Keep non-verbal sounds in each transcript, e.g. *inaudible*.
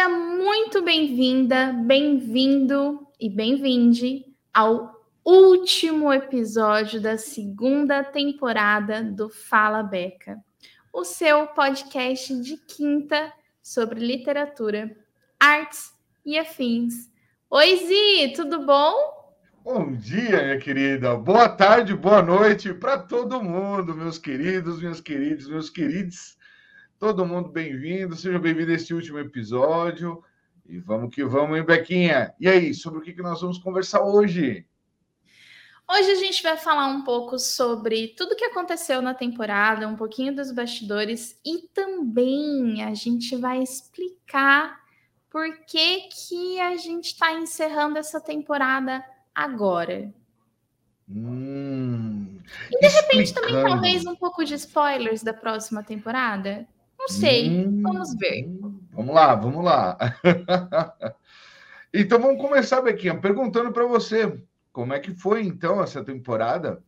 Seja muito bem-vinda, bem-vindo e bem-vinde ao último episódio da segunda temporada do Fala Beca, o seu podcast de quinta sobre literatura, artes e afins. Oi, Zi, tudo bom? Bom dia, minha querida. Boa tarde, boa noite para todo mundo, meus queridos, meus queridos, meus queridos. Todo mundo bem-vindo, seja bem-vindo a este último episódio. E vamos que vamos, hein, Bequinha? E aí, sobre o que, nós vamos conversar hoje? Hoje a gente vai falar um pouco sobre tudo que aconteceu na temporada, um pouquinho dos bastidores e também a gente vai explicar por que, que a gente está encerrando essa temporada agora. Hum, e de repente também talvez um pouco de spoilers da próxima temporada. Não sei, hum, vamos ver. Vamos lá, vamos lá. *laughs* então vamos começar, Bequinha, perguntando para você, como é que foi então essa temporada?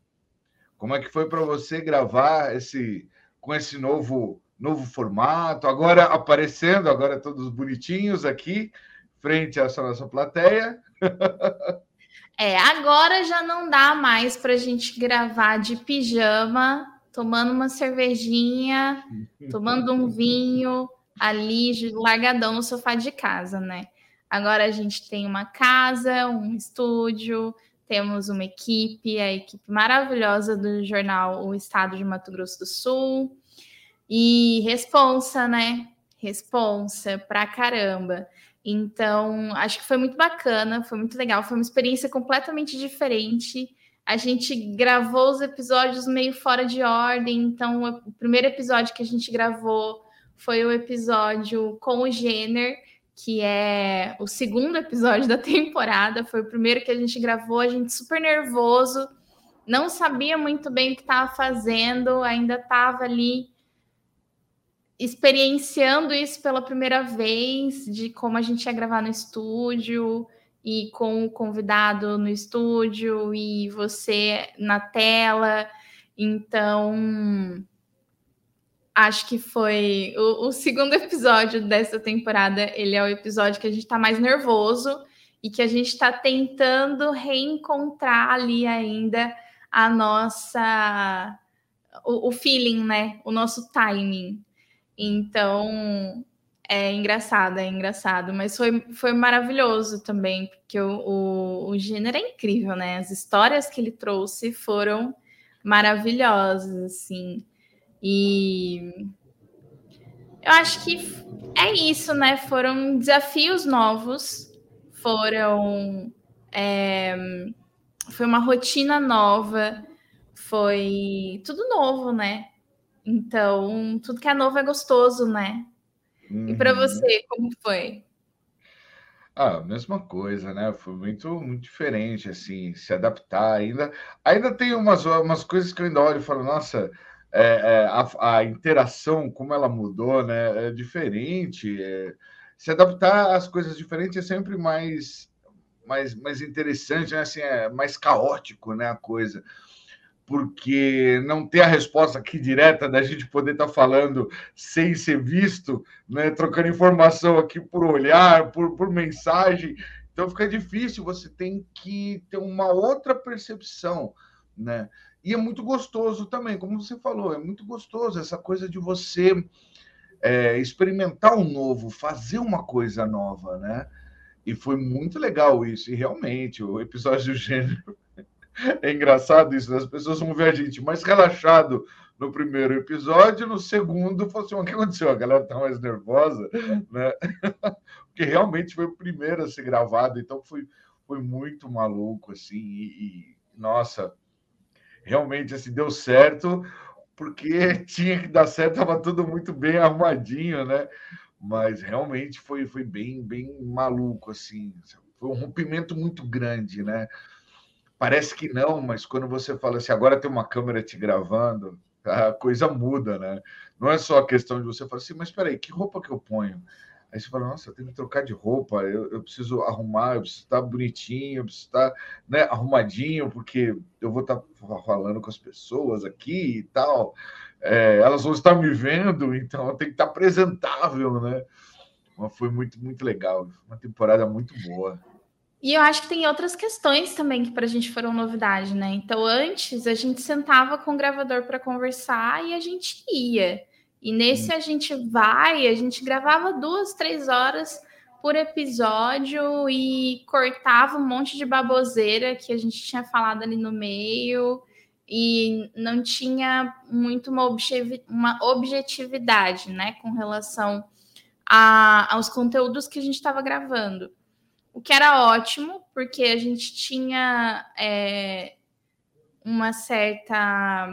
Como é que foi para você gravar esse com esse novo novo formato, agora aparecendo, agora todos bonitinhos aqui, frente à nossa plateia. *laughs* É, agora já não dá mais para a gente gravar de pijama tomando uma cervejinha, tomando um vinho ali, largadão no sofá de casa, né? Agora a gente tem uma casa, um estúdio, temos uma equipe, a equipe maravilhosa do jornal O Estado de Mato Grosso do Sul. E responsa, né? Responsa pra caramba. Então, acho que foi muito bacana, foi muito legal, foi uma experiência completamente diferente. A gente gravou os episódios meio fora de ordem, então o primeiro episódio que a gente gravou foi o episódio com o Jenner, que é o segundo episódio da *laughs* temporada, foi o primeiro que a gente gravou, a gente super nervoso, não sabia muito bem o que estava fazendo, ainda estava ali experienciando isso pela primeira vez, de como a gente ia gravar no estúdio, e com o convidado no estúdio e você na tela. Então, acho que foi o, o, segundo *laughs* episódio dessa temporada. Ele é o episódio que a gente está mais nervoso e que a gente está tentando reencontrar ali ainda a nossa o, o feeling, né? O nosso timing. Então, é engraçado, é engraçado, mas foi, foi maravilhoso também, porque o, o, o gênero é incrível, né? As histórias que ele trouxe foram maravilhosas, assim. E eu acho que é isso, né? Foram desafios novos, foram. É, foi uma rotina nova, foi tudo novo, né? Então, tudo que é novo é gostoso, né? Uhum. E para você, como foi? Ah, mesma coisa, né? Foi muito, muito diferente, assim, se adaptar ainda. Ainda tem umas, umas coisas que eu ainda olho e falo, nossa, é, é, a, a, interação, como ela mudou, né? É diferente. É, se adaptar às coisas diferentes é sempre mais, mais, mais interessante, né? Assim, é mais caótico, né? A coisa porque não ter a resposta aqui direta da gente poder estar tá falando sem ser visto, né, trocando informação aqui por olhar, por, por mensagem, então fica difícil, você tem que ter uma outra percepção, né? E é muito gostoso também, como você falou, é muito gostoso essa coisa de você é, experimentar o novo, fazer uma coisa nova, né? E foi muito legal isso, e realmente, o episódio do gênero é engraçado isso, né? as pessoas vão ver a gente mais relaxado no primeiro episódio, no segundo, falou assim: o que aconteceu? A galera tá mais nervosa, né? *laughs* Porque realmente foi o primeiro a ser gravado, então foi, foi muito maluco, assim, e, e nossa, realmente assim, deu certo, porque *laughs* tinha que dar certo, estava tudo muito bem arrumadinho, né? Mas realmente foi, foi bem, bem maluco, assim, foi um rompimento muito grande, né? Parece que não, mas quando você fala assim, agora tem uma câmera te gravando, *laughs* a coisa muda, né? Não é só a questão de você falar assim, mas espera aí, que roupa que eu ponho? Aí você fala, nossa, eu tenho que trocar de roupa, eu, eu preciso arrumar, eu preciso estar bonitinho, eu preciso estar né, arrumadinho, porque eu vou estar falando com as pessoas aqui e tal. É, elas vão estar me vendo, então eu tenho que estar apresentável, né? foi muito, muito legal. Uma temporada muito boa. E eu acho que tem outras questões também que para a gente foram novidade, né? Então, antes a gente sentava com o gravador para conversar e a gente ia. E nesse a gente vai, a gente gravava duas, três horas por episódio e cortava um monte de baboseira que a gente tinha falado ali no meio e não tinha muito uma, objetividade, né, com relação a, aos conteúdos que a gente estava gravando. O que era ótimo, porque a gente tinha é, uma certa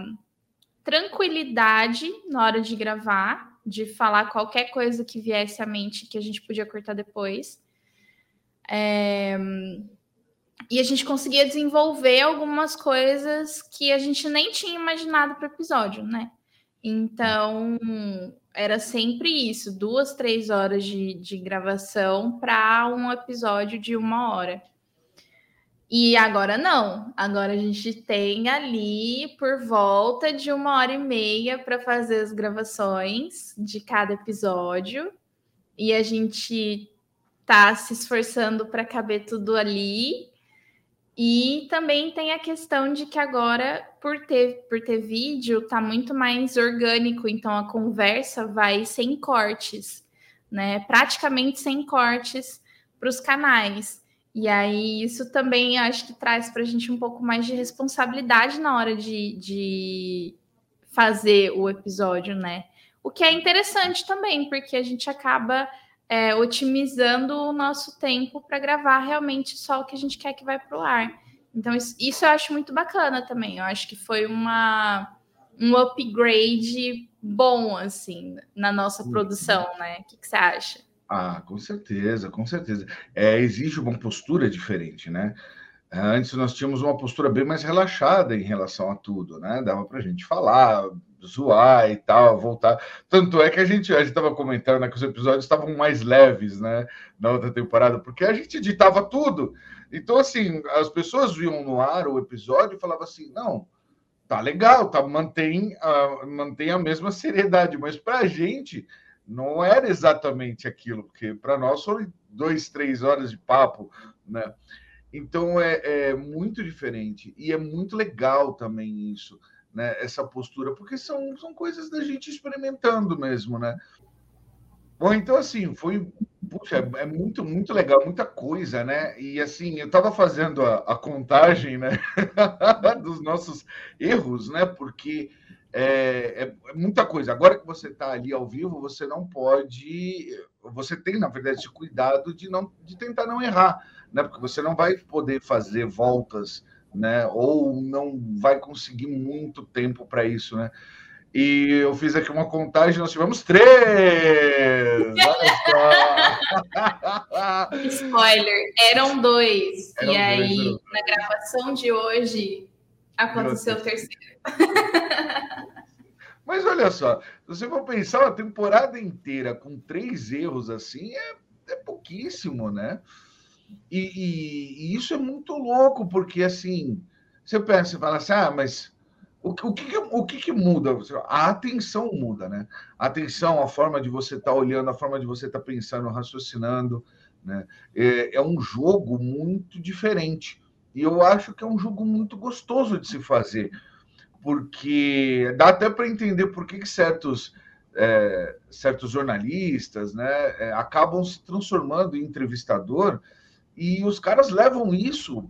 tranquilidade na hora de gravar, de falar qualquer coisa que viesse à mente que a gente podia cortar depois. É, e a gente conseguia desenvolver algumas coisas que a gente nem tinha imaginado para o episódio, né? Então, era sempre isso, duas, três horas de, de gravação para um episódio de uma hora. E agora não, agora a gente tem ali por volta de uma hora e meia para fazer as gravações de cada episódio, e a gente tá se esforçando para caber tudo ali. E também tem a questão de que agora, por ter, por ter vídeo, tá muito mais orgânico, então a conversa vai sem cortes, né? Praticamente sem cortes para os canais. E aí, isso também acho que traz para a gente um pouco mais de responsabilidade na hora de, de fazer o episódio, né? O que é interessante também, porque a gente acaba é, otimizando o nosso tempo para gravar realmente só o que a gente quer que vai para o ar. Então, isso, isso, eu acho muito bacana também. Eu acho que foi uma, um upgrade bom, assim, na nossa uhum. produção, né? O que, que você acha? Ah, com certeza, com certeza. É, exige uma postura diferente, né? Antes nós tínhamos uma postura bem mais relaxada em relação a tudo, né? Dava para a gente falar, zoar e tal, voltar. Tanto é que a gente a estava comentando né, que os episódios estavam mais leves, né? Na outra temporada, porque a gente editava tudo. Então, assim, as pessoas viam no ar o episódio e falavam assim: não, tá legal, tá, mantém, a, mantém a mesma seriedade, mas para a gente não era exatamente aquilo, porque para nós foram dois, três horas de papo, né? Então é, é muito diferente e é muito legal também isso né, essa postura, porque são, são coisas da gente experimentando mesmo, né? Bom, então assim, foi puxa, é, muito, muito legal, muita coisa, né? E assim, eu estava fazendo a, a, contagem né, *laughs* dos nossos erros, né? Porque é, é, é muita coisa. Agora que você está ali ao vivo, você não pode. Você tem, na verdade, esse cuidado de, não, de tentar não errar, né? Porque você não vai poder fazer voltas né? Ou não vai conseguir muito tempo para isso, né? E eu fiz aqui uma contagem, nós tivemos três! *laughs* Spoiler, eram dois. Eram e aí, dois, na gravação de hoje, aconteceu o terceiro. *laughs* Mas olha só, se você for pensar uma temporada inteira com três erros assim, é, é pouquíssimo, né? E, e, e, isso é muito louco, porque assim, você pensa e fala assim, ah, mas o, o, que, o que, que muda? A atenção muda, né? A atenção, a forma de você estar tá olhando, a forma de você estar tá pensando, raciocinando, né? É, é um jogo muito diferente. E eu acho que é um jogo muito gostoso de se fazer, porque dá até para entender por que, que certos é, certos jornalistas né, é, acabam se transformando em entrevistador e os caras levam isso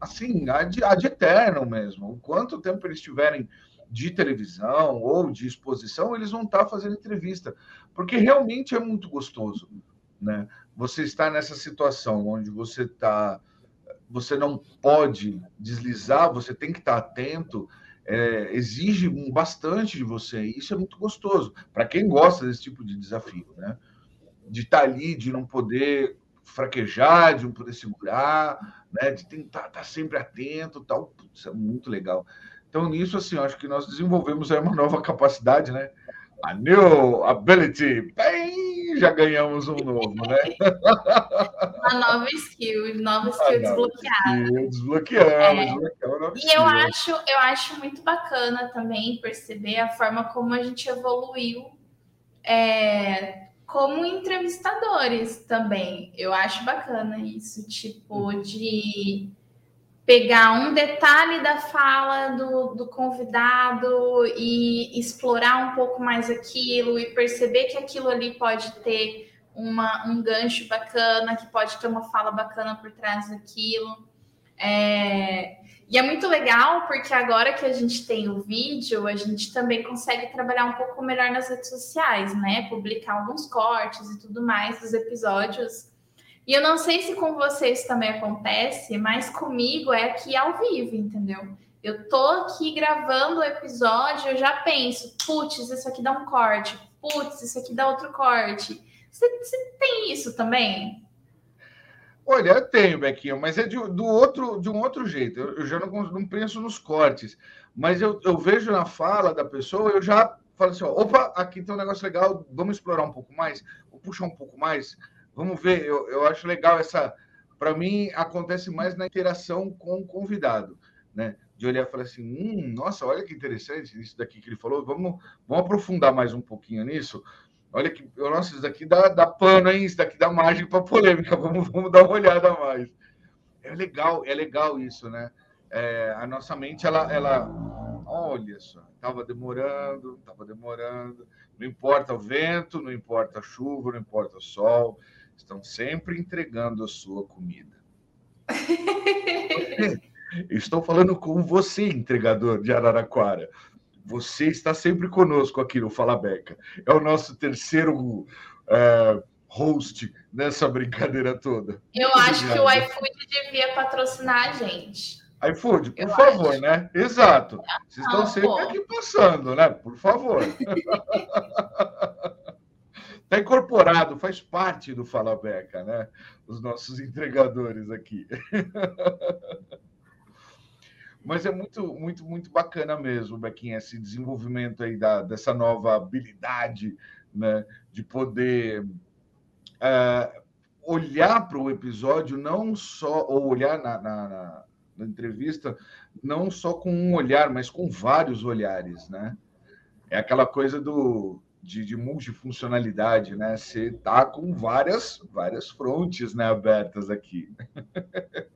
assim, ad, ad eterno mesmo. Quanto tempo eles tiverem de televisão ou de exposição, eles vão estar fazendo entrevista, porque realmente é muito gostoso, né? Você está nessa situação onde você está, você não pode deslizar, você tem que estar atento, é, exige bastante de você. E isso é muito gostoso para quem gosta desse tipo de desafio, né? De estar ali, de não poder fraquejar, de não poder segurar, né? de tentar estar sempre atento, tal. Isso é muito legal. Então, nisso, assim, acho que nós desenvolvemos aí uma nova capacidade, né? A new ability. Bem, já ganhamos um novo, né? *laughs* Uma nova skill, nova skill desbloqueada. Desbloqueando, é. E eu acho, eu acho muito bacana também perceber a forma como a gente evoluiu é, como entrevistadores também. Eu acho bacana isso, tipo, de pegar um detalhe da fala do, do convidado e explorar um pouco mais aquilo e perceber que aquilo ali pode ter uma, um gancho bacana, que pode ter uma fala bacana por trás daquilo. É, e é muito legal porque agora que a gente tem o vídeo, a gente também consegue trabalhar um pouco melhor nas redes sociais, né? Publicar alguns cortes e tudo mais dos episódios e eu não sei se com vocês também acontece, mas comigo é aqui ao vivo, entendeu? Eu tô aqui gravando o episódio, eu já penso, putz, isso aqui dá um corte, putz, isso aqui dá outro corte. Você, você tem isso também? Olha, eu tenho, Bequinha, mas é de, do outro, de um outro jeito. Eu, eu já não, não, penso nos cortes, mas eu, eu, vejo na fala da pessoa, eu já falo assim: ó, opa, aqui tem um negócio legal, vamos explorar um pouco mais, vou puxar um pouco mais. Vamos ver, eu, eu acho legal essa. Para mim, acontece mais na interação com o convidado, né? De olhar e falar assim: hum, nossa, olha que interessante isso daqui que ele falou, vamos, vamos aprofundar mais um pouquinho nisso. Olha que, nossa, isso daqui dá, dá pano, hein? Isso daqui dá margem para polêmica, *laughs* vamos, vamos dar uma olhada a mais. É legal, é legal isso, né? É, a nossa mente, ela, ela olha só, estava demorando, estava demorando, não importa o vento, não importa a chuva, não importa o sol, estão sempre entregando a sua comida. *laughs* Estou falando com você, entregador de Araraquara. Você está sempre conosco aqui no Fala Beca. É o nosso terceiro é, host nessa brincadeira toda. Eu Muito acho obrigado. que o iFood devia patrocinar a gente. iFood, por Eu favor, acho. né? Exato. Vocês estão sempre pô. aqui passando, né? Por favor. Está *laughs* incorporado, faz parte do Fala Beca, né? Os nossos entregadores aqui. *laughs* Mas é muito, muito, muito bacana mesmo, Bequinha, esse desenvolvimento aí da, dessa nova habilidade, né? De poder uh, olhar para o episódio, não só, ou olhar na, na, na, na entrevista, não só com um olhar, mas com vários olhares, né? É aquela coisa do de, de multifuncionalidade, né? Você tá com várias, várias frontes né, abertas aqui. *laughs*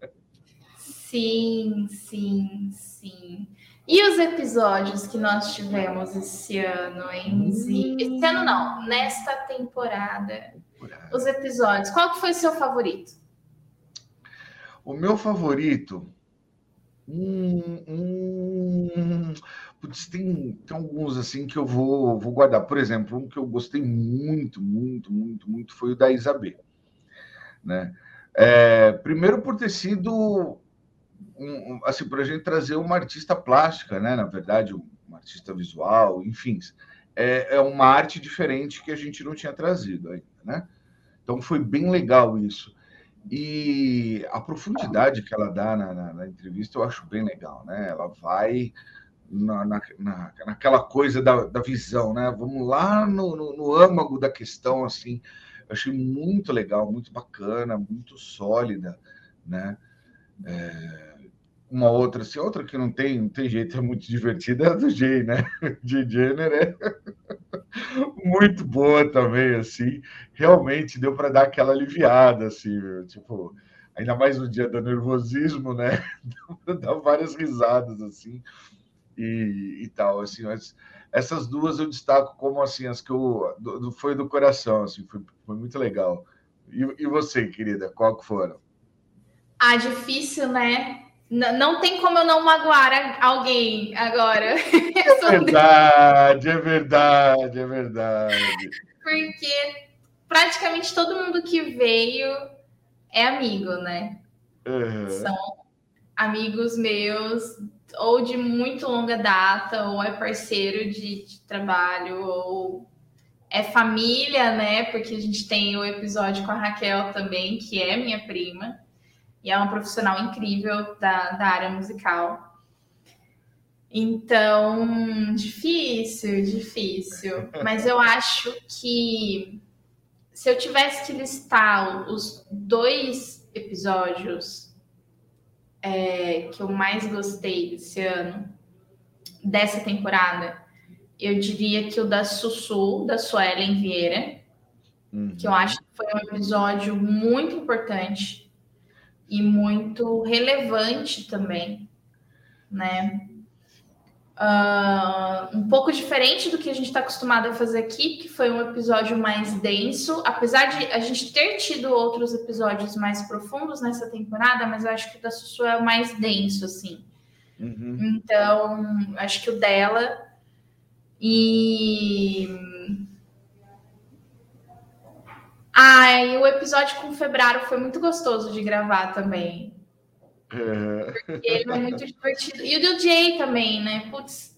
Sim, sim, sim. E os episódios que nós tivemos esse ano, hein, hum. Esse ano não, nesta temporada. temporada. Os episódios. Qual que foi o seu favorito? O meu favorito. Hum, hum, Putz, tem, tem alguns assim que eu vou, vou guardar. Por exemplo, um que eu gostei muito, muito, muito, muito foi o da Isabel. Né? É, primeiro por ter sido um, assim, para a gente trazer uma artista plástica, né? Na verdade, uma artista visual, enfim. É, é uma arte diferente que a gente não tinha trazido ainda, né? Então foi bem legal isso. E a profundidade que ela dá na, na, na entrevista eu acho bem legal, né? Ela vai na, na, na, naquela coisa da, da visão, né? Vamos lá no, no, no âmago da questão, assim. Eu achei muito legal, muito bacana, muito sólida, né? É, uma outra, assim, outra que não tem, não tem jeito, é muito divertida, é a do Jay, né? *laughs* Jay Jenner é *laughs* muito boa também, assim. Realmente deu para dar aquela aliviada, assim, tipo, ainda mais no dia do nervosismo, né? *laughs* Dar várias risadas, assim e, e tal, assim, mas essas duas eu destaco como assim as que eu do, foi do coração, assim, foi, foi muito legal. E, e você, querida, qual que foram? Ah, difícil, né? N não tem como eu não magoar alguém agora. *laughs* É verdade, é verdade, é verdade. Porque praticamente todo mundo que veio é amigo, né? Uhum. São amigos meus ou de muito longa data, ou é parceiro de, de, trabalho, ou é família, né? Porque a gente tem o episódio com a Raquel também, que é minha prima, e é uma profissional incrível da, da área musical. Então, difícil, difícil. *laughs* Mas eu acho que se eu tivesse que listar os dois episódios é, que eu mais gostei desse ano, dessa temporada, eu diria que o da Sussu, da Suelen Vieira, uhum. que eu acho que foi um episódio muito importante e muito relevante também, né? Uh, um pouco diferente do que a gente está acostumado a fazer aqui, que foi um episódio mais denso, apesar de a gente ter tido outros episódios mais profundos nessa temporada, mas eu acho que o da Sussu é o mais denso, assim. Uhum. Então, acho que o dela. E. Ah, e o episódio com o Febraro foi muito gostoso de gravar também. Porque ele é muito divertido. E o do Jay também, né? Putz,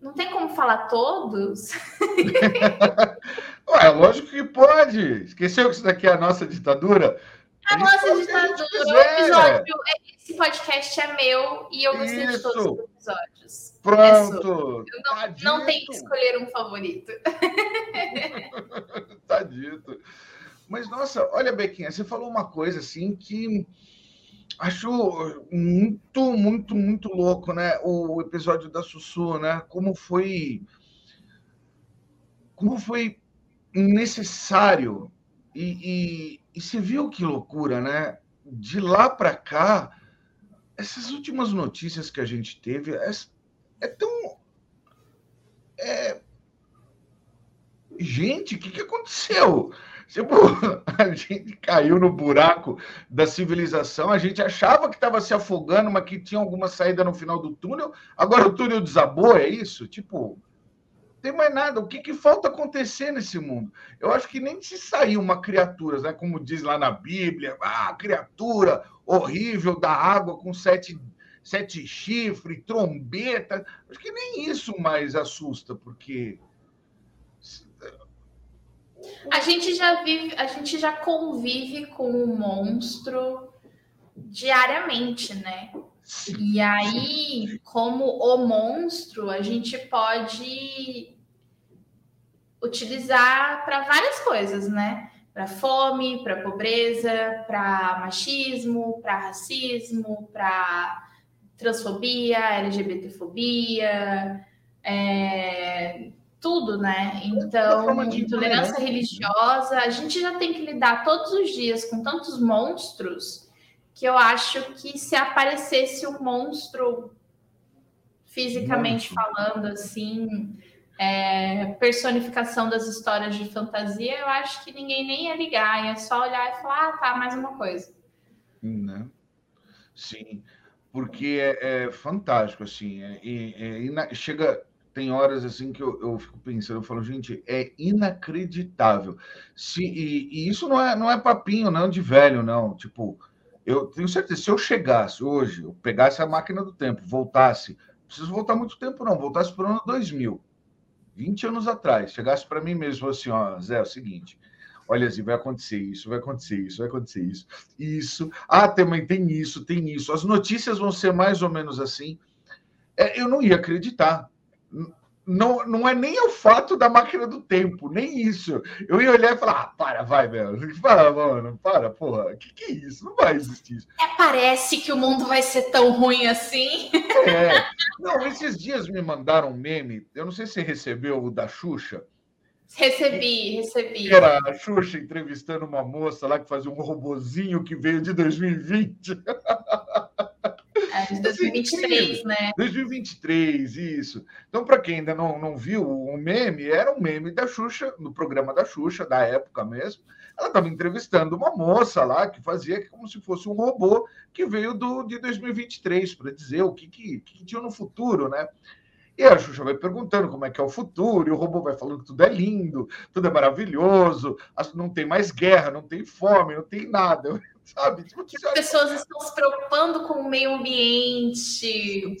não tem como falar todos. *laughs* Ué, lógico que pode. Esqueceu que isso daqui é a nossa ditadura? A, a nossa ditadura. O episódio, esse podcast é meu e eu gostei isso. de todos os episódios. Pronto. É não, tá não tem que escolher um favorito. *laughs* tá dito. Mas, nossa, olha, Bequinha, você falou uma coisa assim que acho muito, muito, muito louco, né? O episódio da Sussu, né? Como foi. Como foi necessário. E, e, e você viu que loucura, né? De lá para cá, essas últimas notícias que a gente teve é, é tão. É... Gente, o que, que aconteceu? Tipo, *laughs* a gente caiu no buraco da civilização, a gente achava que estava se afogando, mas que tinha alguma saída no final do túnel. Agora o túnel desabou, é isso? Tipo, não tem mais nada. O que, que falta acontecer nesse mundo? Eu acho que nem se sair uma criatura, né? como diz lá na Bíblia, ah, criatura horrível da água com sete, sete chifres, trombeta. Acho que nem isso mais assusta, porque a gente já vive, a gente já convive com o monstro diariamente, né? E aí, como o monstro, a gente pode utilizar para várias coisas, né? Para fome, para pobreza, para machismo, para racismo, para transfobia, LGBTfobia, é, tudo, né? Então, intolerância né? religiosa, a gente já tem que lidar todos os dias com tantos monstros que eu acho que se aparecesse um monstro fisicamente monstro. falando, assim, é, personificação das histórias de fantasia, eu acho que ninguém nem ia ligar, ia só olhar e falar, ah, tá, mais uma coisa. Né? Sim, porque é, é fantástico, assim, é, é, chega tem horas assim que eu, eu fico pensando, eu falo, gente, é inacreditável. Se, e, e, isso não é, não é papinho, não, de velho, não. Tipo, eu tenho certeza, se eu chegasse hoje, eu pegasse a máquina do tempo, voltasse, preciso voltar muito tempo, não, voltasse para o ano 2000, 20 anos atrás, chegasse para mim mesmo assim, ó, Zé, é o seguinte, olha assim, vai acontecer isso, vai acontecer isso, vai acontecer isso, isso, ah, também tem isso, tem isso, as notícias vão ser mais ou menos assim, é, eu não ia acreditar, não, não é nem o fato da máquina do tempo, nem isso. Eu ia olhar e falar, ah, para, vai, meu. Para, mano, para, porra. O que, que é isso? Não vai existir isso. É, parece que o mundo vai ser tão ruim assim. É. Não, esses dias me mandaram um meme. Eu não sei se você recebeu o da Xuxa. Recebi, recebi. Era a Xuxa entrevistando uma moça lá que fazia um robozinho que veio de 2020. É, de 2023, né? 2023, isso. Então, para quem ainda não, não viu o meme, era um meme da Xuxa, no programa da Xuxa, da época mesmo. Ela estava entrevistando uma moça lá que fazia como se fosse um robô que veio do, de 2023 para dizer o que, que, que tinha no futuro, né? E a Xuxa vai perguntando como é que é o futuro, e o robô vai falando que tudo é lindo, tudo é maravilhoso, não tem mais guerra, não tem fome, não tem nada. *laughs* sabe? Tipo, que as pessoas estão se preocupando com o meio ambiente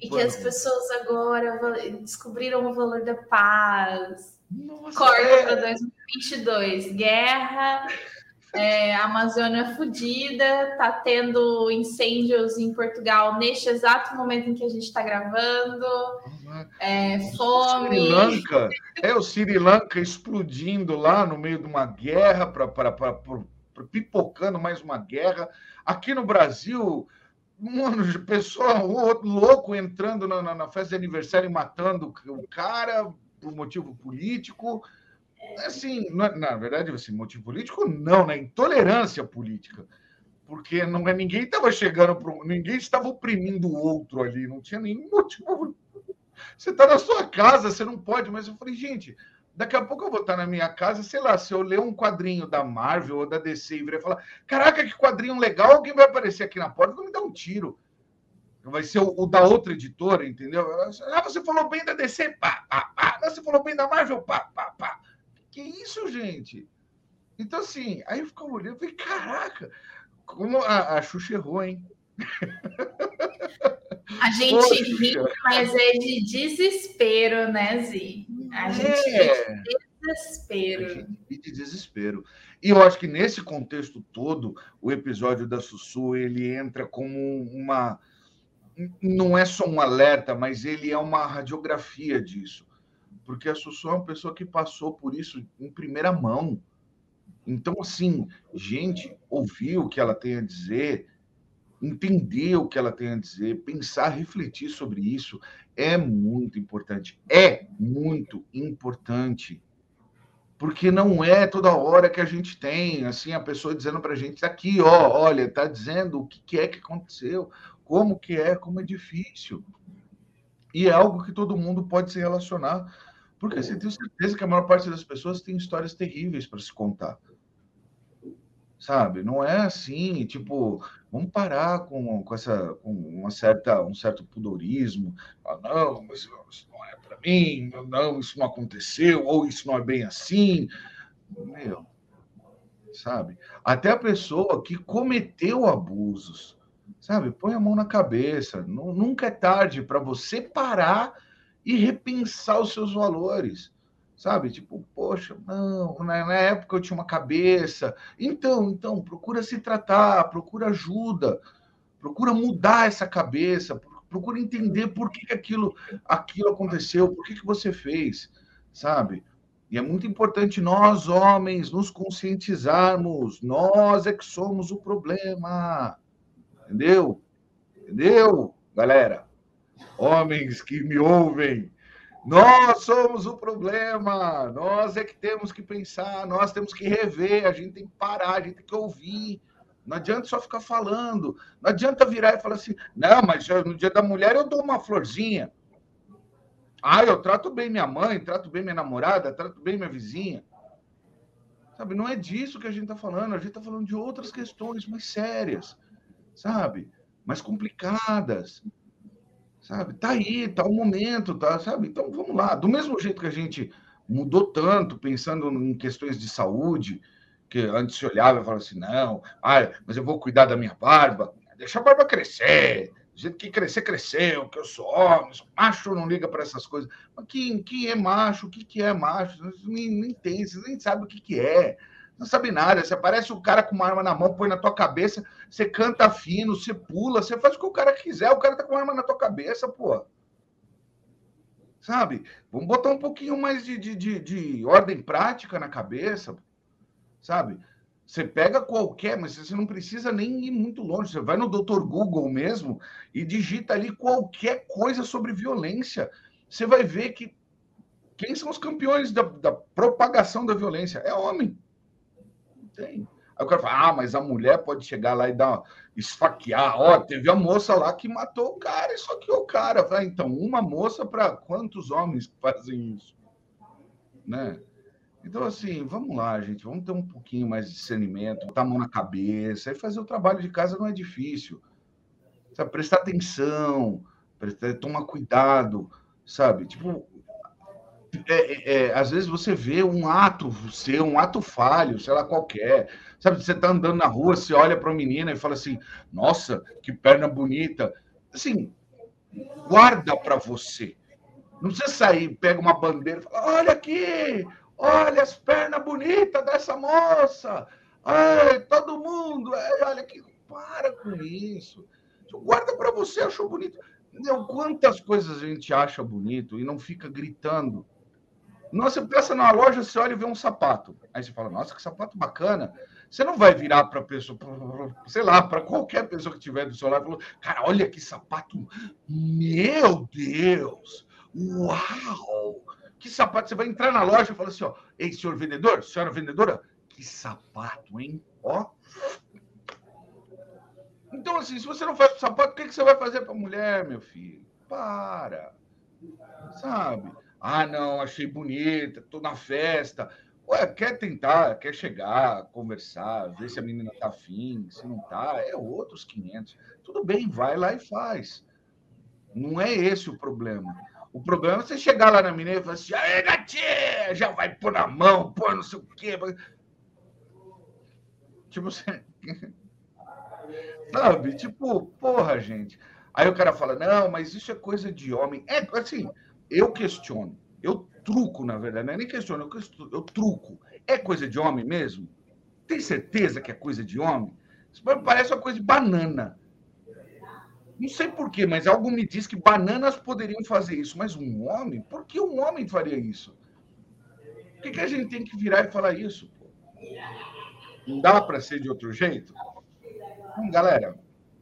e que as pessoas agora descobriram o valor da paz. Nossa, Corta é... para 2022, guerra, é, Amazônia fudida, tá tendo incêndios em Portugal neste exato momento em que a gente está gravando. É, fome. Sri Lanka, é o Sri Lanka explodindo lá no meio de uma guerra para pipocando mais uma guerra. Aqui no Brasil, mano, pessoa louco entrando na, na, na, festa de aniversário e matando o cara por motivo político. Assim, na, na verdade, assim, motivo político, não, né? Intolerância política. Porque não é ninguém estava chegando para ninguém estava oprimindo o outro ali, não tinha nenhum motivo. Você está na sua casa, você não pode, mas eu falei, gente, daqui a pouco eu vou estar na minha casa, sei lá, se eu ler um quadrinho da Marvel ou da DC e virar falar, caraca, que quadrinho legal, alguém vai aparecer aqui na porta vai me dar um tiro. Vai ser o, o, da outra editora, entendeu? Ah, você falou bem da DC, pá, pá, pá. Você falou bem da Marvel, pá, pá, pá. Que isso, gente? Então, assim, aí eu ficava olhando e falei, caraca, como a, a Xuxa errou, hein? A gente Poxa. ri, mas é de desespero, né, Zi? A é. gente é. ri de desespero. A gente ri de desespero. E eu acho que nesse contexto todo, o episódio da Sussu, ele entra como uma... Não é só um alerta, mas ele é uma radiografia disso. Porque a Sussu é uma pessoa que passou por isso em primeira mão então, assim, gente, ouvir o que ela tem a dizer, entender o que ela tem a dizer, pensar, refletir sobre isso é muito importante. É muito importante. Porque não é toda hora que a gente tem, assim, a pessoa dizendo para a gente, aqui, ó, olha, está dizendo o que é que aconteceu, como que é, como é difícil. E é algo que todo mundo pode se relacionar. Porque assim, tenho certeza que a maior parte das pessoas tem histórias terríveis para se contar sabe? Não é assim, tipo, vamos parar com, com essa com uma certa um certo pudorismo. Ah, não, mas isso não é para mim, não, isso não aconteceu, ou isso não é bem assim. Meu, sabe? Até a pessoa que cometeu abusos, sabe? Põe a mão na cabeça. Nunca é tarde para você parar e repensar os seus valores sabe? Tipo, poxa, não, na, época eu tinha uma cabeça. Então, então, procura se tratar, procura ajuda, procura mudar essa cabeça, procura entender por que, que aquilo, aquilo aconteceu, por que, que você fez, sabe? E é muito importante nós, homens, nos conscientizarmos. Nós é que somos o problema. Entendeu? Entendeu, galera? Homens que me ouvem, nós somos o problema, nós é que temos que pensar, nós temos que rever, a gente tem que parar, a gente tem que ouvir. Não adianta só ficar falando, não adianta virar e falar assim: não, mas no dia da mulher eu dou uma florzinha. Ah, eu trato bem minha mãe, trato bem minha namorada, trato bem minha vizinha. Sabe, não é disso que a gente está falando, a gente está falando de outras questões mais sérias, sabe? Mais complicadas sabe? Tá aí, tá o momento, tá, sabe? Então vamos lá. Do mesmo jeito que a gente mudou tanto pensando em questões de saúde, que antes se olhava e falava assim, não, ah, mas eu vou cuidar da minha barba, deixa a barba crescer, do jeito que crescer, cresceu, que eu sou homem, sou macho não liga para essas coisas. Mas quem, quem é macho? O que, que é macho? Nem, nem tem, nem sabem o que, que é não sabe nada. Você aparece o cara com uma arma na mão, põe na tua cabeça, você canta fino, você pula, você faz o que o cara quiser, o cara tá com uma arma na tua cabeça, pô. Sabe? Vamos botar um pouquinho mais de, de, de, de ordem prática na cabeça, sabe? Você pega qualquer, mas você não precisa nem ir muito longe. Você vai no Dr. Google mesmo e digita ali qualquer coisa sobre violência. Você vai ver que quem são os campeões da, da propagação da violência? É homem tem. Aí o cara fala, ah, mas a mulher pode chegar lá e dar esfaquear. Ó, teve a moça lá que matou o cara e esfaqueou o cara. Fala, então, uma moça para quantos homens fazem isso? Né? Então, assim, vamos lá, gente, vamos ter um pouquinho mais de discernimento, botar a mão na cabeça e fazer o trabalho de casa não é difícil. Sabe, prestar atenção, prestar, tomar cuidado, sabe? Tipo, é, é, é, às vezes você vê um ato seu, um ato falho, sei lá qualquer. Sabe, você tá andando na rua, você olha para uma menina e fala assim: "Nossa, que perna bonita". Assim, guarda para você. Não precisa sair, pega uma bandeira e fala: "Olha aqui, olha as pernas bonitas dessa moça". Ai, todo mundo, ai, olha aqui, para com isso. Guarda para você, achou bonito. Quantas coisas a gente acha bonito e não fica gritando nossa, você pensa numa loja, você olha e vê um sapato. Aí você fala, nossa, que sapato bacana. Você não vai virar para pessoa, sei lá, para qualquer pessoa que tiver do seu lado e falar, cara, olha que sapato. Meu Deus! Uau! Que sapato? Você vai entrar na loja e fala assim, ó, ei, senhor vendedor, senhora vendedora, que sapato, hein? Ó. Então, assim, se você não faz sapato, o que, que você vai fazer para mulher, meu filho? Para. Sabe? Ah, não, achei bonita, tô na festa. Ué, quer tentar, quer chegar, conversar, ver se a menina tá afim, se não tá, é outros 500. Tudo bem, vai lá e faz. Não é esse o problema. O problema é você chegar lá na menina e falar assim, gatinha, já vai pôr na mão, pôr não sei o quê. Tipo, você... *laughs* Sabe? Tipo, porra, gente. Aí o cara fala, não, mas isso é coisa de homem. É, assim, eu questiono. Eu truco, na verdade. Não é nem questiono, eu, eu truco. É coisa de homem mesmo? Tem certeza que é coisa de homem? Isso parece uma coisa de banana. Não sei porquê, mas algo me diz que bananas poderiam fazer isso. Mas um homem? Por que um homem faria isso? Por que, que a gente tem que virar e falar isso? Pô? Não dá para ser de outro jeito? Então, galera,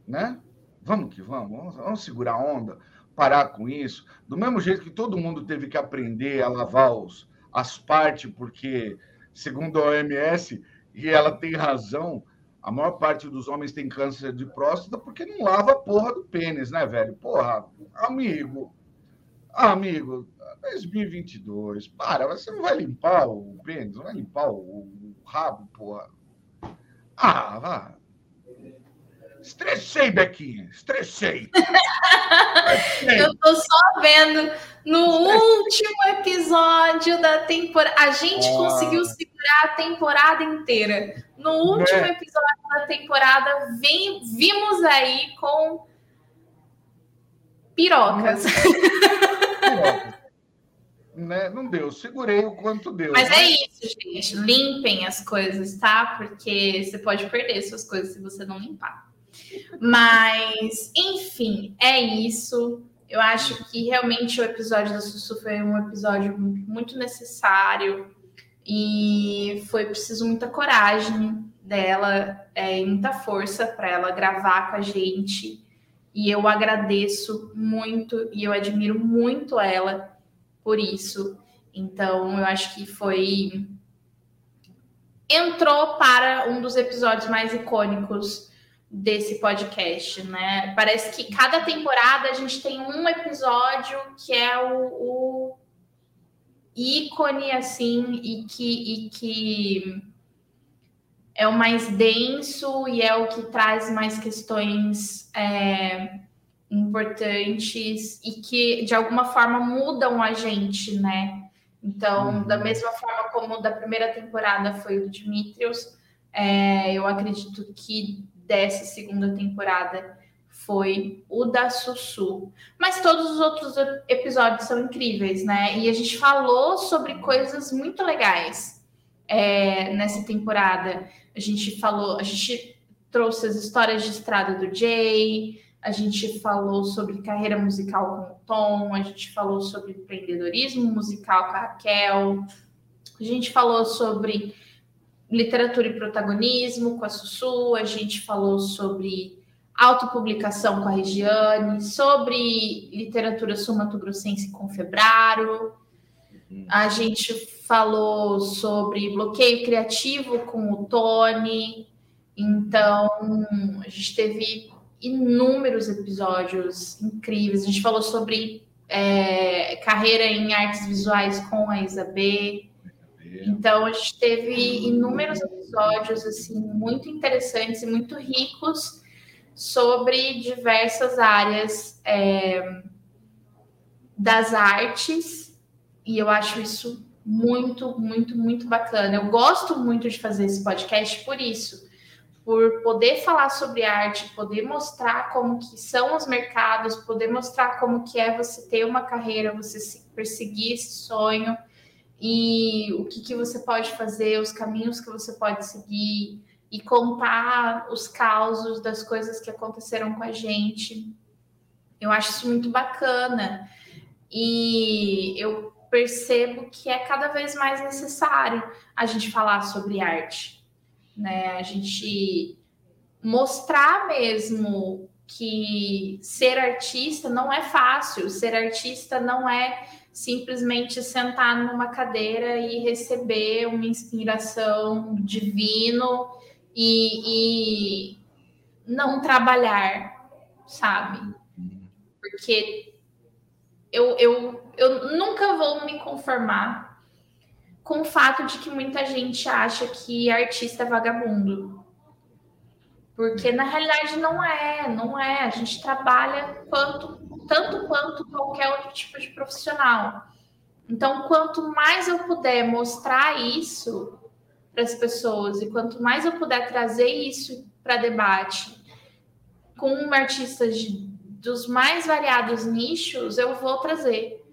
né? Vamos que vamos, vamos, vamos segurar a onda, parar com isso. Do mesmo jeito que todo mundo teve que aprender a lavar os, as partes, porque, segundo a OMS, e ela tem razão, a maior parte dos homens tem câncer de próstata porque não lava a porra do pênis, né, velho? Porra, amigo, amigo, 2022, para, você não vai limpar o pênis, não vai limpar o, o rabo, porra. Ah, vá. Estressei, Bequinha, estressei. *laughs* Eu tô só vendo no último episódio da temporada. A gente ah. conseguiu segurar a temporada inteira. No último é. episódio da temporada, vim, vimos aí com pirocas. Né? Não deu, segurei o quanto deu. Mas né? é isso, gente. Limpem as coisas, tá? Porque você pode perder suas coisas se você não limpar. Mas, enfim, é isso. Eu acho que realmente o episódio da Sussu foi um episódio muito necessário e foi preciso muita coragem dela é, e muita força para ela gravar com a gente. E eu agradeço muito e eu admiro muito ela por isso. Então, eu acho que foi. Entrou para um dos episódios mais icônicos desse podcast, né? Parece que cada temporada a gente tem um episódio que é o, o ícone, assim, e que, e que é o mais denso e é o que traz mais questões é, importantes e que, de alguma forma, mudam a gente, né? Então, uhum. da mesma forma como da primeira temporada foi o Dimitrios, é, eu acredito que dessa segunda temporada foi o da Sussu. Mas todos os outros episódios são incríveis, né? E a gente falou sobre coisas muito legais é, nessa temporada. A gente falou, a gente trouxe as histórias de estrada do Jay, a gente falou sobre carreira musical com o Tom, a gente falou sobre empreendedorismo musical com a Raquel, a gente falou sobre literatura e protagonismo com a Sussu, a gente falou sobre autopublicação com a Regiane, sobre literatura sul-mato-grossense com o Febraro, uhum. a gente falou sobre bloqueio criativo com o Tony, então a gente teve inúmeros episódios incríveis, a gente falou sobre é, carreira em artes visuais com a Isabê, então, a gente teve inúmeros episódios assim muito interessantes e muito ricos sobre diversas áreas é, das artes, e eu acho isso muito, muito, muito bacana. Eu gosto muito de fazer esse podcast por isso, por poder falar sobre arte, poder mostrar como que são os mercados, poder mostrar como que é você ter uma carreira, você perseguir esse sonho e o que, que você pode fazer, os caminhos que você pode seguir e contar os causos das coisas que aconteceram com a gente. Eu acho isso muito bacana e eu percebo que é cada vez mais necessário a gente falar sobre arte, né? A gente mostrar mesmo que ser artista não é fácil, ser artista não é simplesmente sentar numa cadeira e receber uma inspiração divino e, e não trabalhar, sabe? Porque eu, eu, eu nunca vou me conformar com o fato de que muita gente acha que artista é vagabundo. Porque na realidade não é, não é. A gente trabalha quanto, tanto quanto qualquer outro tipo de profissional. Então, quanto mais eu puder mostrar isso para as pessoas e quanto mais eu puder trazer isso para debate com artistas de, dos mais variados nichos, eu vou trazer,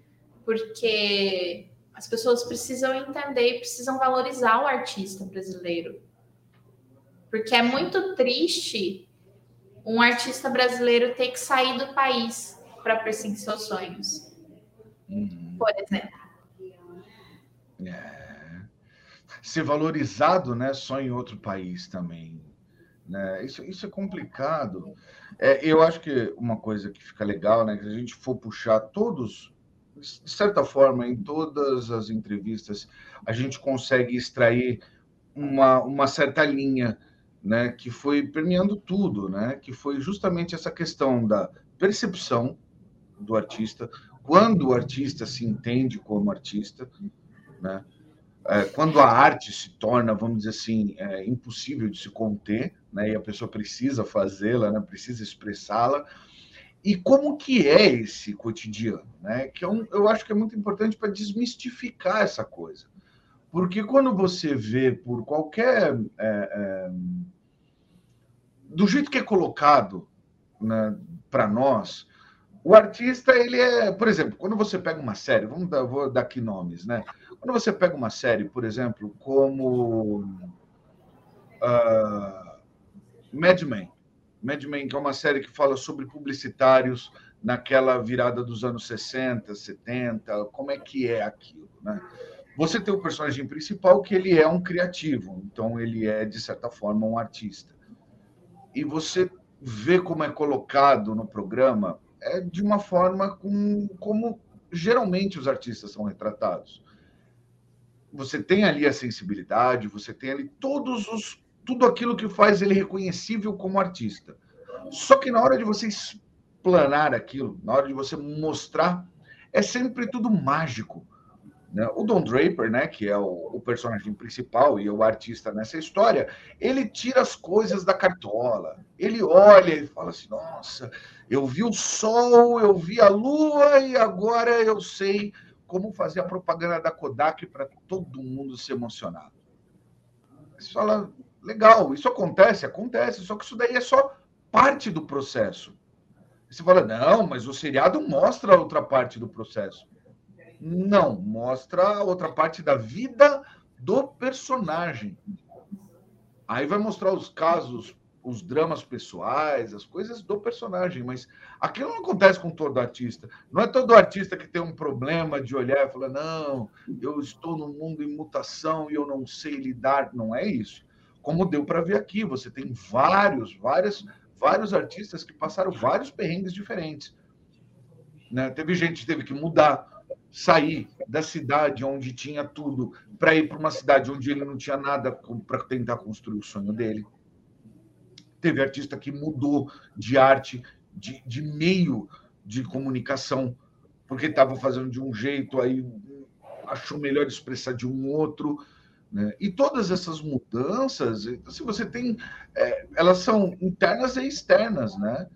porque as pessoas precisam entender e precisam valorizar o artista brasileiro. Porque é muito triste um artista brasileiro ter que sair do país para perseguir seus sonhos. Uhum. Por exemplo. É. Ser valorizado né, só em outro país também. Né? Isso, isso é complicado. É, eu acho que uma coisa que fica legal, né, que a gente for puxar todos, de certa forma, em todas as entrevistas, a gente consegue extrair uma, uma certa linha né, que foi permeando tudo, né, que foi justamente essa questão da percepção do artista, quando o artista se entende como artista, né, é, quando a arte se torna, vamos dizer assim, é, impossível de se conter, né, e a pessoa precisa fazê-la, né, precisa expressá-la, e como que é esse cotidiano, né, que é um, eu acho que é muito importante para desmistificar essa coisa, porque quando você vê por qualquer. É, é, do jeito que é colocado né, para nós, o artista, ele é. Por exemplo, quando você pega uma série, vamos dar, vou dar aqui nomes, né? Quando você pega uma série, por exemplo, como. Uh, Mad Men. Mad Men, que é uma série que fala sobre publicitários naquela virada dos anos 60, 70, como é que é aquilo, né? Você tem o personagem principal que ele é um criativo, então ele é de certa forma um artista. E você vê como é colocado no programa é de uma forma com, como geralmente os artistas são retratados. Você tem ali a sensibilidade, você tem ali todos os tudo aquilo que faz ele reconhecível como artista. Só que na hora de você explanar aquilo, na hora de você mostrar, é sempre tudo mágico né? O Don Draper, né, que é o, o, personagem principal e o artista nessa história, ele tira as coisas da cartola. Ele olha e fala assim: Nossa, eu vi o sol, eu vi a lua e agora eu sei como fazer a propaganda da Kodak para todo mundo se emocionar. Você fala: Legal, isso acontece? Acontece, só que isso daí é só parte do processo. Você fala: Não, mas o seriado mostra a outra parte do processo. Não, mostra a outra parte da vida do personagem. Aí vai mostrar os casos, os dramas pessoais, as coisas do personagem, mas aquilo não acontece com todo artista. Não é todo artista que tem um problema de olhar e falar: não, eu estou num mundo em mutação e eu não sei lidar. Não é isso. Como deu para ver aqui, você tem vários, várias, vários artistas que passaram vários perrengues diferentes. Né? Teve gente que teve que mudar, sair da cidade onde tinha tudo para ir para uma cidade onde ele não tinha nada para tentar construir o sonho dele. Teve artista que mudou de arte, de, de meio de comunicação, porque estava fazendo de um jeito, aí achou melhor expressar de um outro. Né? E todas essas mudanças, se você tem, é, elas são internas e externas, né?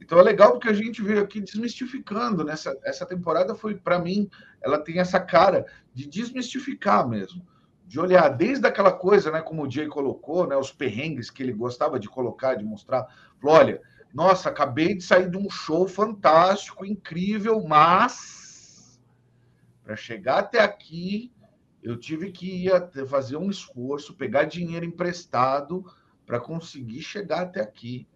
Então é legal porque a gente veio aqui desmistificando né? essa temporada foi para mim, ela tem essa cara de desmistificar mesmo, de olhar desde aquela coisa, né, como o Jay colocou, né, os perrengues que ele gostava de colocar, de mostrar, falou, olha, nossa, acabei de sair de um show fantástico, incrível, mas para chegar até aqui eu tive que ir fazer um esforço, pegar dinheiro emprestado para conseguir chegar até aqui.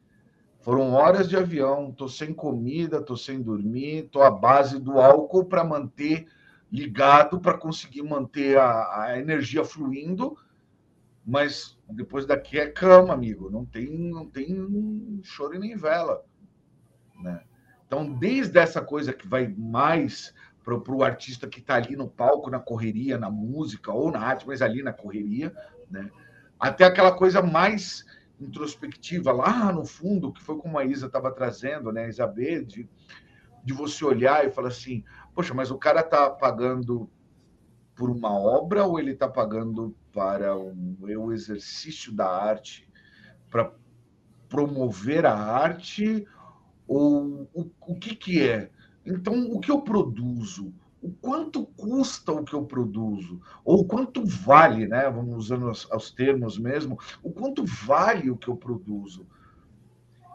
Foram horas de avião, estou sem comida, estou sem dormir, estou à base do álcool para manter ligado, para conseguir manter a, a, energia fluindo. Mas depois daqui é cama, amigo. Não tem, não tem choro nem vela. né? Então, desde essa coisa que vai mais para o artista que está ali no palco, na correria, na música ou na arte, mas ali na correria, né? até aquela coisa mais introspectiva lá no fundo, que foi como a Isa estava trazendo, né, Isabel, de, de você olhar e falar assim, poxa, mas o cara está pagando por uma obra ou ele está pagando para um, o exercício da arte, para promover a arte ou o, o que, que é? Então, o que eu produzo? O quanto custa o que eu produzo? Ou quanto vale, né? Vamos usando os, os termos mesmo, o quanto vale o que eu produzo?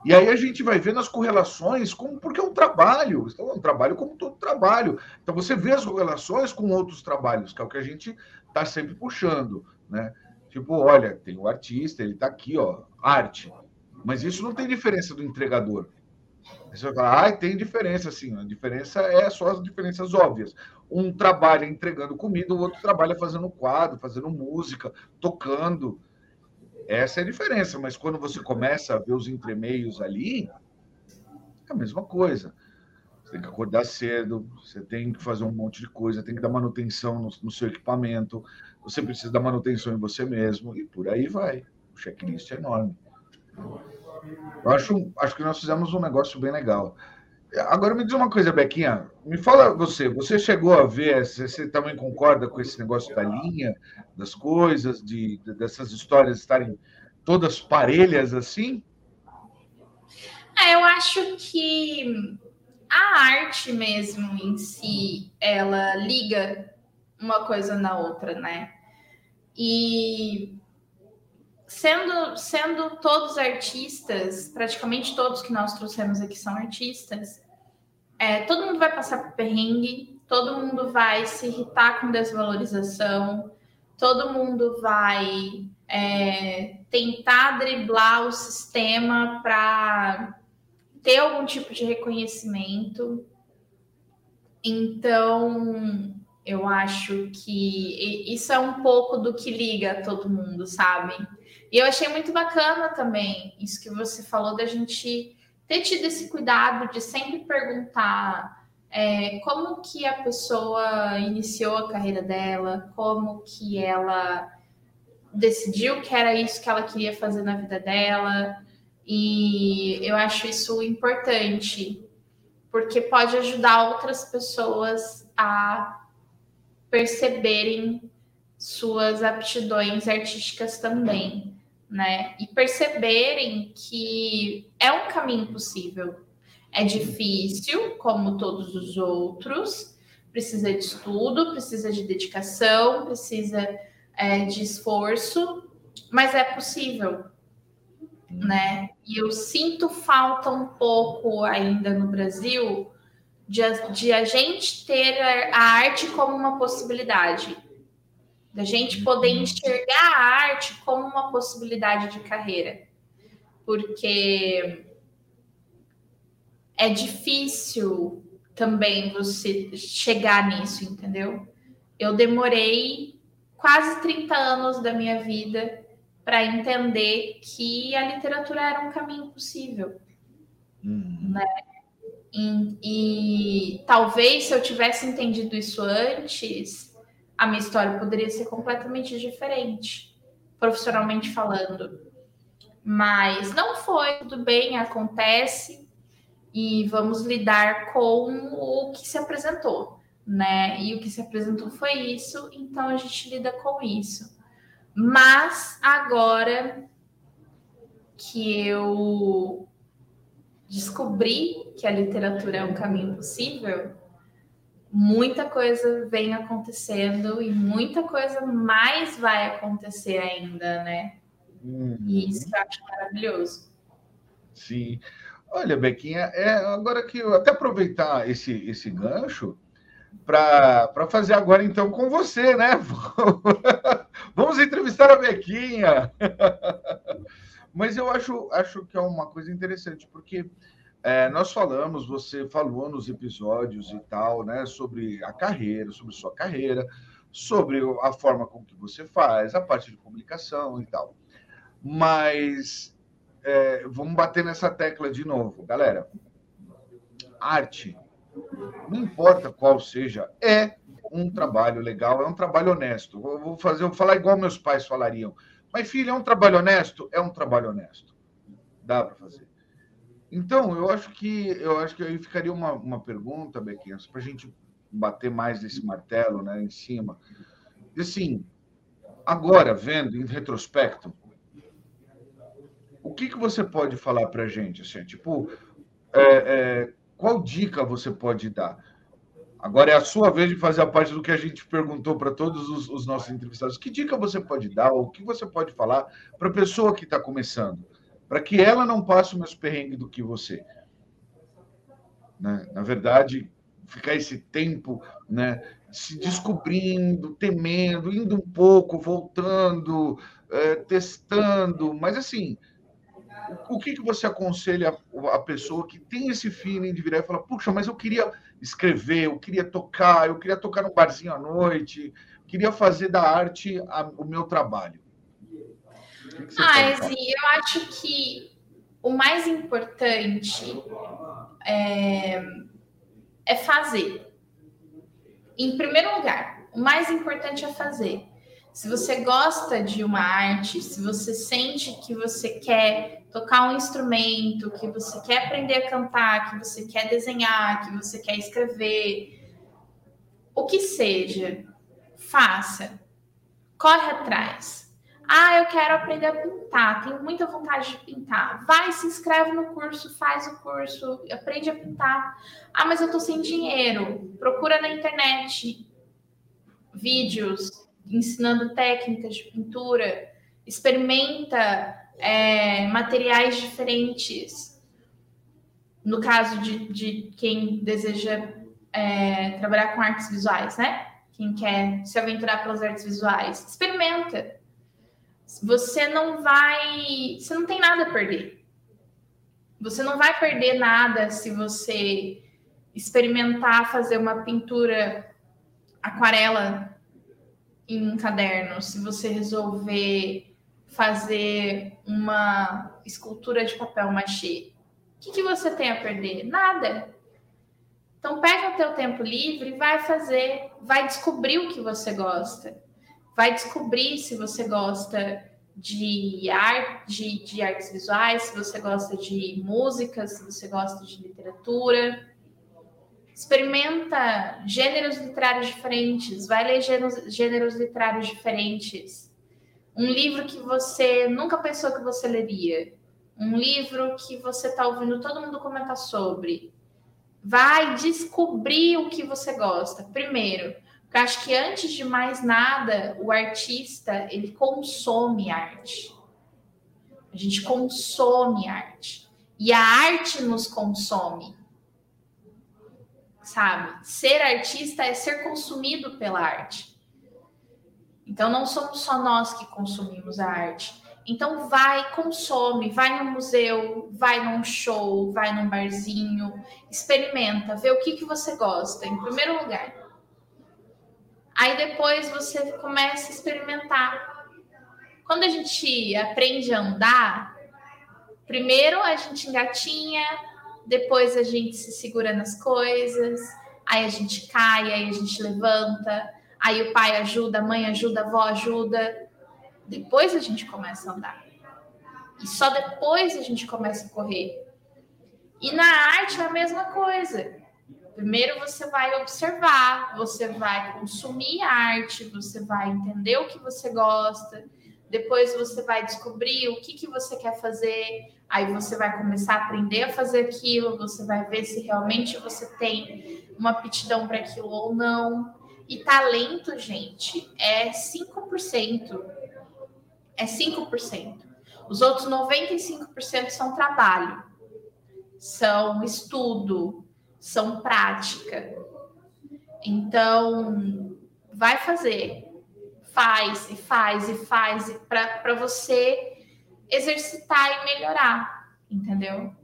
E aí a gente vai vendo as correlações, como, porque é um trabalho, então é um trabalho como todo trabalho. Então você vê as correlações com outros trabalhos, que é o que a gente está sempre puxando, né? Tipo, olha, tem o artista, ele está aqui, ó, arte. Mas isso não tem diferença do entregador. Você vai falar, ah, tem diferença, sim. A diferença é só as diferenças óbvias. Um trabalha entregando comida, o outro trabalha fazendo quadro, fazendo música, tocando. Essa é a diferença. Mas quando você começa a ver os entremeios ali, é a mesma coisa. Você tem que acordar cedo, você tem que fazer um monte de coisa, tem que dar manutenção no, no seu equipamento, você precisa dar manutenção em você mesmo, e por aí vai. O checklist é enorme. Eu acho, acho que nós fizemos um negócio bem legal. Agora me diz uma coisa, Bequinha. Me fala você, você chegou a ver, você também concorda com esse negócio da linha, das coisas, de, dessas histórias estarem todas parelhas assim? É, eu acho que a arte mesmo em si, ela liga uma coisa na outra, né? E sendo, sendo todos artistas, praticamente todos que nós trouxemos aqui são artistas, é, todo mundo vai passar por perrengue, todo mundo vai se irritar com desvalorização, todo mundo vai é, tentar driblar o sistema para ter algum tipo de reconhecimento. Então, eu acho que isso é um pouco do que liga todo mundo, sabe? E eu achei muito bacana também isso que você falou da gente ter tido esse cuidado de sempre perguntar é, como que a pessoa iniciou a carreira dela, como que ela decidiu que era isso que ela queria fazer na vida dela. E eu acho isso importante, porque pode ajudar outras pessoas a perceberem suas aptidões artísticas também né? E perceberem que é um caminho possível. É difícil, como todos os outros, precisa de estudo, precisa de dedicação, precisa é, de esforço, mas é possível, né? E eu sinto falta um pouco ainda no Brasil de, de a gente ter a arte como uma possibilidade da gente poder enxergar a arte como uma possibilidade de carreira, porque é difícil também você chegar nisso, entendeu? Eu demorei quase 30 anos da minha vida para entender que a literatura era um caminho possível, uhum. né? E, e talvez se eu tivesse entendido isso antes, a minha história poderia ser completamente diferente, profissionalmente falando. Mas não foi, tudo bem, acontece e vamos lidar com o que se apresentou, né? E o que se apresentou foi isso, então a gente lida com isso. Mas agora que eu descobri que a literatura é um caminho possível, muita coisa vem acontecendo e muita coisa mais vai acontecer ainda, né? Uhum. E isso eu acho maravilhoso. Sim. Olha, Bequinha, é, agora que eu até aproveitar esse, esse gancho para fazer agora então com você, né? *laughs* Vamos entrevistar a Bequinha. *laughs* Mas eu acho, acho que é uma coisa interessante, porque é, nós falamos, você falou nos episódios e tal, né, sobre a carreira, sobre sua carreira, sobre a forma com que você faz, a parte de comunicação e tal. Mas é, vamos bater nessa tecla de novo, galera. arte, não importa qual seja, é um trabalho legal, é um trabalho honesto. Vou fazer, vou falar igual meus pais falariam. Mas, filho, é um trabalho honesto? É um trabalho honesto. Dá para fazer. Então, eu acho que eu acho que aí ficaria uma, uma pergunta, Bequinhas, para a gente bater mais desse martelo né, em cima. Assim, agora, vendo em retrospecto, o que, que você pode falar para a gente? Assim, tipo, é, é, qual dica você pode dar? Agora é a sua vez de fazer a parte do que a gente perguntou para todos os, os, nossos entrevistados. Que dica você pode dar, ou o que você pode falar para a pessoa que está começando, para que ela não passe o mesmo perrengue do que você? Né? Na verdade, ficar esse tempo né, se descobrindo, temendo, indo um pouco, voltando, é, testando, mas assim, o que, que você aconselha a pessoa que tem esse feeling de virar e falar, puxa, mas eu queria escrever, eu queria tocar, eu queria tocar no barzinho à noite, queria fazer da arte a, o meu trabalho? Ah, assim, eu acho que o mais importante é, é fazer. Em primeiro lugar, o mais importante é fazer. Se você gosta de uma arte, se você sente que você quer tocar um instrumento, que você quer aprender a cantar, que você quer desenhar, que você quer escrever, o que seja, faça. Corre atrás. Ah, eu quero aprender a pintar, tenho muita vontade de pintar. Vai, se inscreve no curso, faz o curso, aprende a pintar. Ah, mas eu tô sem dinheiro. Procura na internet vídeos ensinando técnicas de pintura, experimenta é, materiais diferentes. No caso de, de quem deseja é, trabalhar com artes visuais, né? Quem quer se aventurar pelas artes visuais, experimenta. Você não vai. Você não tem nada a perder. Você não vai perder nada se você experimentar fazer uma pintura aquarela em um caderno, se você resolver fazer uma escultura de papel machê, o que, que você tem a perder? Nada. Então pega o teu tempo livre vai fazer, vai descobrir o que você gosta, vai descobrir se você gosta de arte, de, de artes visuais, se você gosta de música, se você gosta de literatura. Experimenta gêneros literários diferentes, vai ler gêneros, gêneros literários diferentes um livro que você nunca pensou que você leria, um livro que você está ouvindo todo mundo comentar sobre. Vai descobrir o que você gosta. Primeiro, porque acho que antes de mais nada, o artista ele consome arte. A gente consome arte. E a arte nos consome. Sabe? Ser artista é ser consumido pela arte. Então não somos só nós que consumimos a arte. Então vai, consome, vai no museu, vai num show, vai num barzinho, experimenta, vê o que, que você gosta, em primeiro lugar. Aí depois você começa a experimentar. Quando a gente aprende a andar, primeiro a gente engatinha, depois a gente se segura nas coisas, aí a gente cai, aí a gente levanta, Aí o pai ajuda, a mãe ajuda, a avó ajuda. Depois a gente começa a andar. E só depois a gente começa a correr. E na arte é a mesma coisa. Primeiro você vai observar, você vai consumir arte, você vai entender o que você gosta, depois você vai descobrir o que, que você quer fazer, aí você vai começar a aprender a fazer aquilo, você vai ver se realmente você tem uma aptidão para aquilo ou não. E talento, gente, é 5%. É 5%. Os outros 95% são trabalho, são estudo, são prática. Então, vai fazer. Faz e faz e faz para você exercitar e melhorar, entendeu?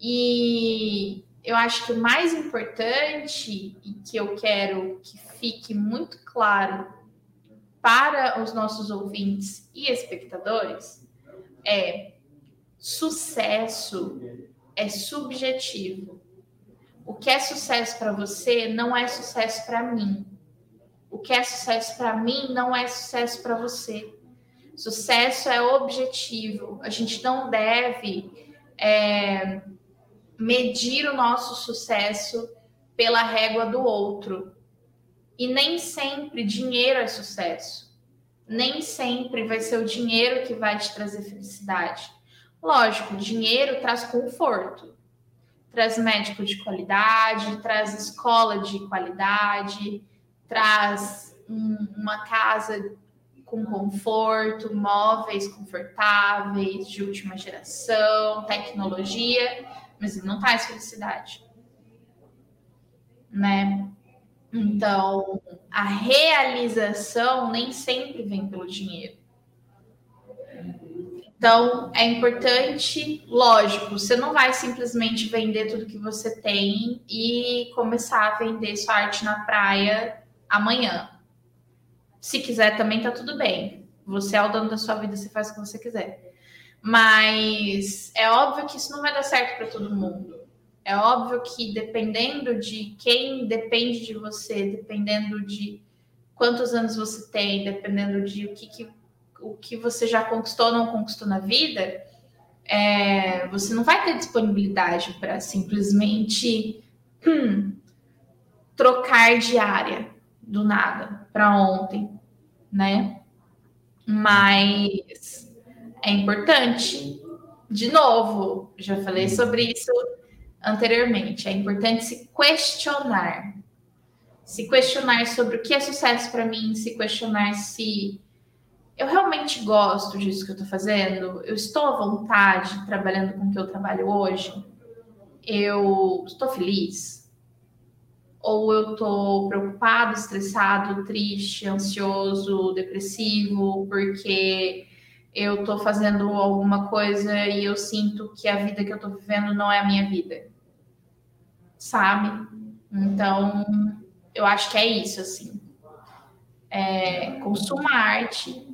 E eu acho que o mais importante e que eu quero que fique muito claro para os nossos ouvintes e espectadores é sucesso é subjetivo. O que é sucesso para você não é sucesso para mim. O que é sucesso para mim não é sucesso para você. Sucesso é objetivo. A gente não deve é, medir o nosso sucesso pela régua do outro. E nem sempre dinheiro é sucesso. Nem sempre vai ser o dinheiro que vai te trazer felicidade. Lógico, dinheiro traz conforto, traz médico de qualidade, traz escola de qualidade, traz um, uma casa com conforto, móveis confortáveis, de última geração, tecnologia, mas não traz felicidade. Né? Então, a realização nem sempre vem pelo dinheiro. Então, é importante, lógico, você não vai simplesmente vender tudo que você tem e começar a vender sua arte na praia amanhã. Se quiser, também tá tudo bem. Você é o dono da sua vida, você faz o que você quiser. Mas é óbvio que isso não vai dar certo para todo mundo. É óbvio que dependendo de quem depende de você, dependendo de quantos anos você tem, dependendo de o que, que o que você já conquistou ou não conquistou na vida, é, você não vai ter disponibilidade para simplesmente hum, trocar de área do nada para ontem, né? Mas é importante, de novo, já falei sobre isso anteriormente, é importante se questionar. Se questionar sobre o que é sucesso para mim, se questionar se eu realmente gosto disso que eu estou fazendo? Eu estou à vontade trabalhando com o que eu trabalho hoje? Eu estou feliz? Ou eu estou preocupado, estressado, triste, ansioso, depressivo, porque eu estou fazendo alguma coisa e eu sinto que a vida que eu estou vivendo não é a minha vida? Sabe? Então, eu acho que é isso, assim. É, consuma arte,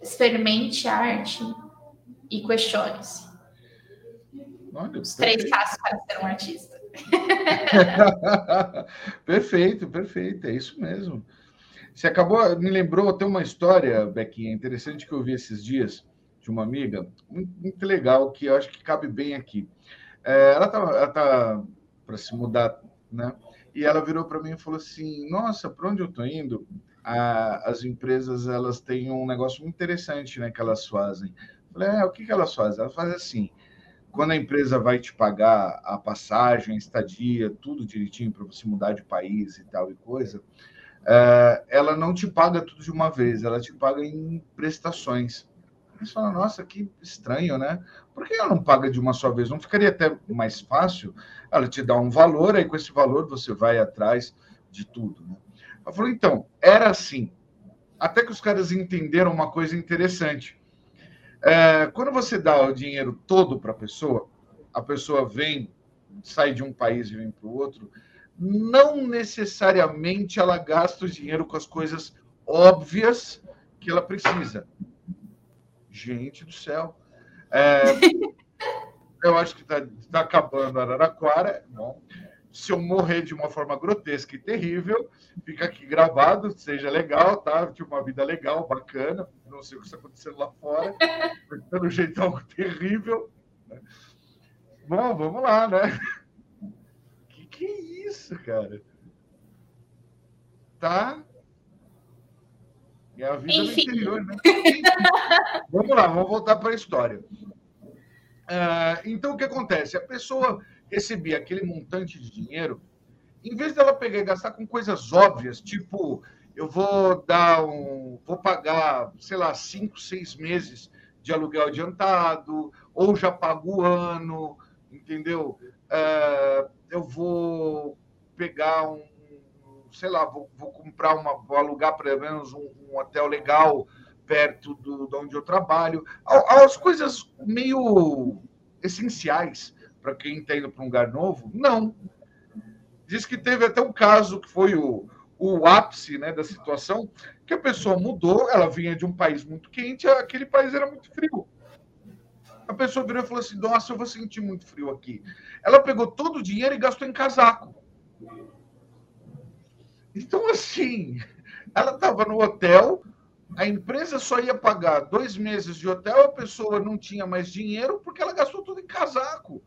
experimente arte e questione-se. Os três passos para ser um artista. *laughs* perfeito, perfeito, é isso mesmo. Você acabou, me lembrou até uma história, Bequinha, interessante que eu vi esses dias de uma amiga, muito, muito legal, que eu acho que cabe bem aqui. É, ela tá, tá para se mudar, né? E ela virou para mim e falou assim: Nossa, para onde eu estou indo? A, as empresas elas têm um negócio muito interessante né, que elas fazem. Falei, é, o que, que elas fazem? Elas fazem assim, quando a empresa vai te pagar a passagem, a estadia, tudo direitinho para você mudar de país e tal e coisa, é, ela não te paga tudo de uma vez, ela te paga em prestações. Você fala, nossa, que estranho, né? Por que ela não paga de uma só vez? Não ficaria até mais fácil? Ela te dá um valor, aí com esse valor você vai atrás de tudo, né? Ela falou, então, era assim. Até que os caras entenderam uma coisa interessante. É, quando você dá o dinheiro todo para a pessoa, a pessoa vem, sai de um país e vem para o outro, não necessariamente ela gasta o dinheiro com as coisas óbvias que ela precisa. Gente do céu. É, *laughs* eu acho que está tá acabando a Araraquara. Bom, se eu morrer de uma forma grotesca e terrível, fica aqui gravado, seja legal, tá? Tive uma vida legal, bacana, não sei o que está acontecendo lá fora, pelo jeito algo terrível. Né? Bom, vamos lá, né? Que que é isso, cara? Tá? É a vida Enfim. no interior, né? vamos lá, vamos voltar para a história. Uh, então, o que acontece? A pessoa recebia aquele montante de dinheiro, em vez dela pegar e gastar com coisas óbvias, tipo, eu vou dar um. vou pagar, sei lá, cinco, seis meses de aluguel adiantado, ou já pago o ano, entendeu? É, eu vou pegar um, sei lá, vou, vou comprar uma, vou alugar pelo menos um, um hotel legal perto do, de onde eu trabalho. As coisas meio essenciais para quem está indo para um lugar novo? Não. Diz que teve até um caso que foi o, o ápice né, da situação, que a pessoa mudou, ela vinha de um país muito quente, aquele país era muito frio. A pessoa virou e falou assim: Nossa, eu vou sentir muito frio aqui. Ela pegou todo o dinheiro e gastou em casaco. Então, assim, ela estava no hotel, a empresa só ia pagar dois meses de hotel, a pessoa não tinha mais dinheiro porque ela gastou tudo em casaco.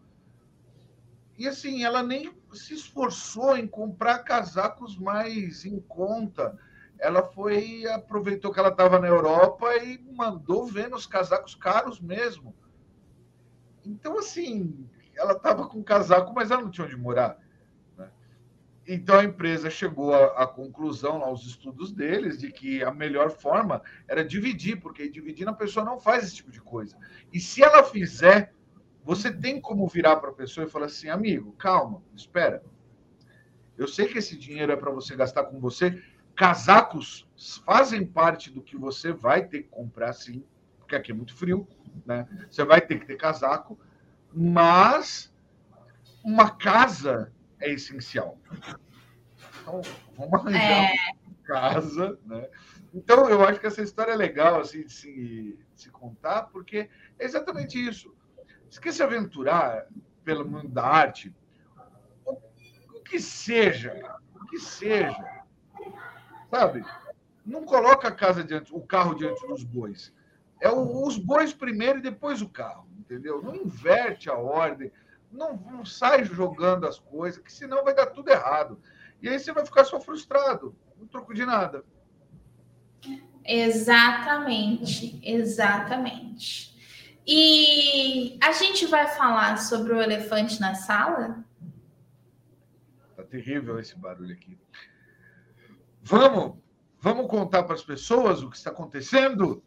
E assim, ela nem se esforçou em comprar casacos mais em conta. Ela foi, aproveitou que ela estava na Europa e mandou ver nos casacos caros mesmo. Então, assim, ela estava com casaco, mas ela não tinha onde morar. Então a empresa chegou à, à, conclusão, aos estudos deles, de que a melhor forma era dividir, porque dividindo a pessoa não faz esse tipo de coisa. E se ela fizer, você tem como virar para a pessoa e falar assim, amigo, calma, espera. Eu sei que esse dinheiro é para você gastar com você. Casacos fazem parte do que você vai ter que comprar, sim, porque aqui é muito frio, né? Você vai ter que ter casaco, mas uma casa é essencial. Então, vamos arranjar é... casa, né? Então, eu acho que essa história é legal assim, de, se, de se contar, porque é exatamente isso. Se quer se aventurar pelo mundo da arte, o, o que seja, o que seja, sabe? Não coloca a casa diante, o carro diante dos bois. É o, os bois primeiro e depois o carro, entendeu? Não inverte a ordem não, não sai jogando as coisas, que senão vai dar tudo errado. E aí você vai ficar só frustrado, não troco de nada. Exatamente, exatamente. E a gente vai falar sobre o elefante na sala? Tá terrível esse barulho aqui. Vamos, vamos contar para as pessoas o que está acontecendo?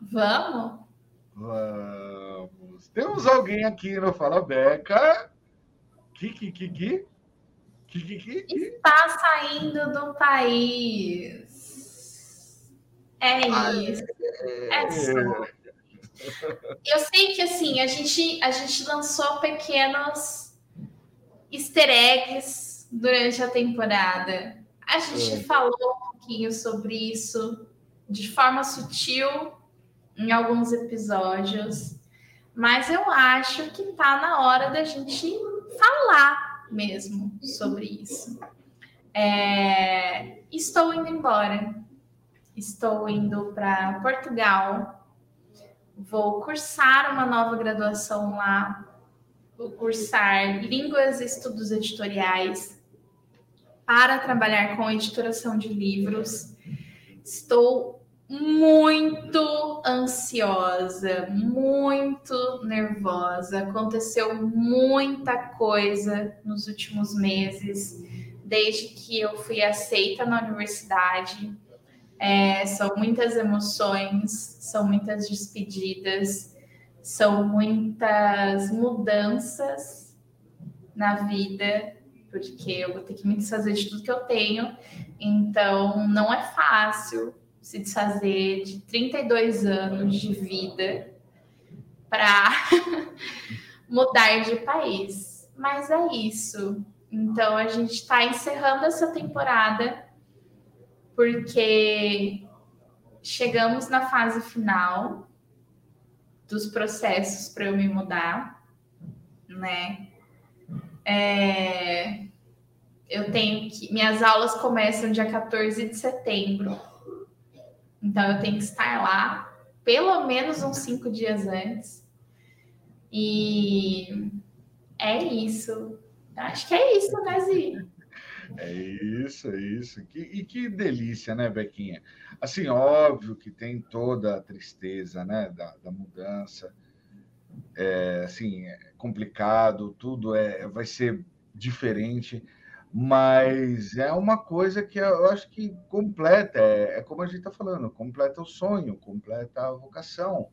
Vamos. Vamos. Temos alguém aqui no Fala Beca. Que, que? Está saindo do país. É isso. É só. Eu sei que assim, a gente, a gente lançou pequenos easter eggs durante a temporada. A gente é. falou um pouquinho sobre isso de forma sutil em alguns episódios, mas eu acho que está na hora da gente falar mesmo sobre isso. É, estou indo embora, estou indo para Portugal, vou cursar uma nova graduação lá, vou cursar Línguas e Estudos Editoriais para trabalhar com editoração de livros. Estou muito ansiosa, muito nervosa. Aconteceu muita coisa nos últimos meses, desde que eu fui aceita na universidade. É, são muitas emoções, são muitas despedidas, são muitas mudanças na vida, porque eu vou ter que me desfazer de tudo que eu tenho. Então, não é fácil se desfazer de 32 anos de vida para *laughs* mudar de país. Mas é isso. Então a gente está encerrando essa temporada porque chegamos na fase final dos processos para eu me mudar, né? É, eu tenho que. Minhas aulas começam dia 14 de setembro. Então eu tenho que estar lá pelo menos uns cinco dias antes. E é isso. Acho que é isso, né, Zi? É isso, é isso. Que, e que delícia, né, Bequinha? Assim, óbvio que tem toda a tristeza, né, da, da mudança. É, assim, é complicado, tudo é, vai ser diferente mas é uma coisa que eu acho que completa, é, é como a gente está falando, completa o sonho, completa a vocação.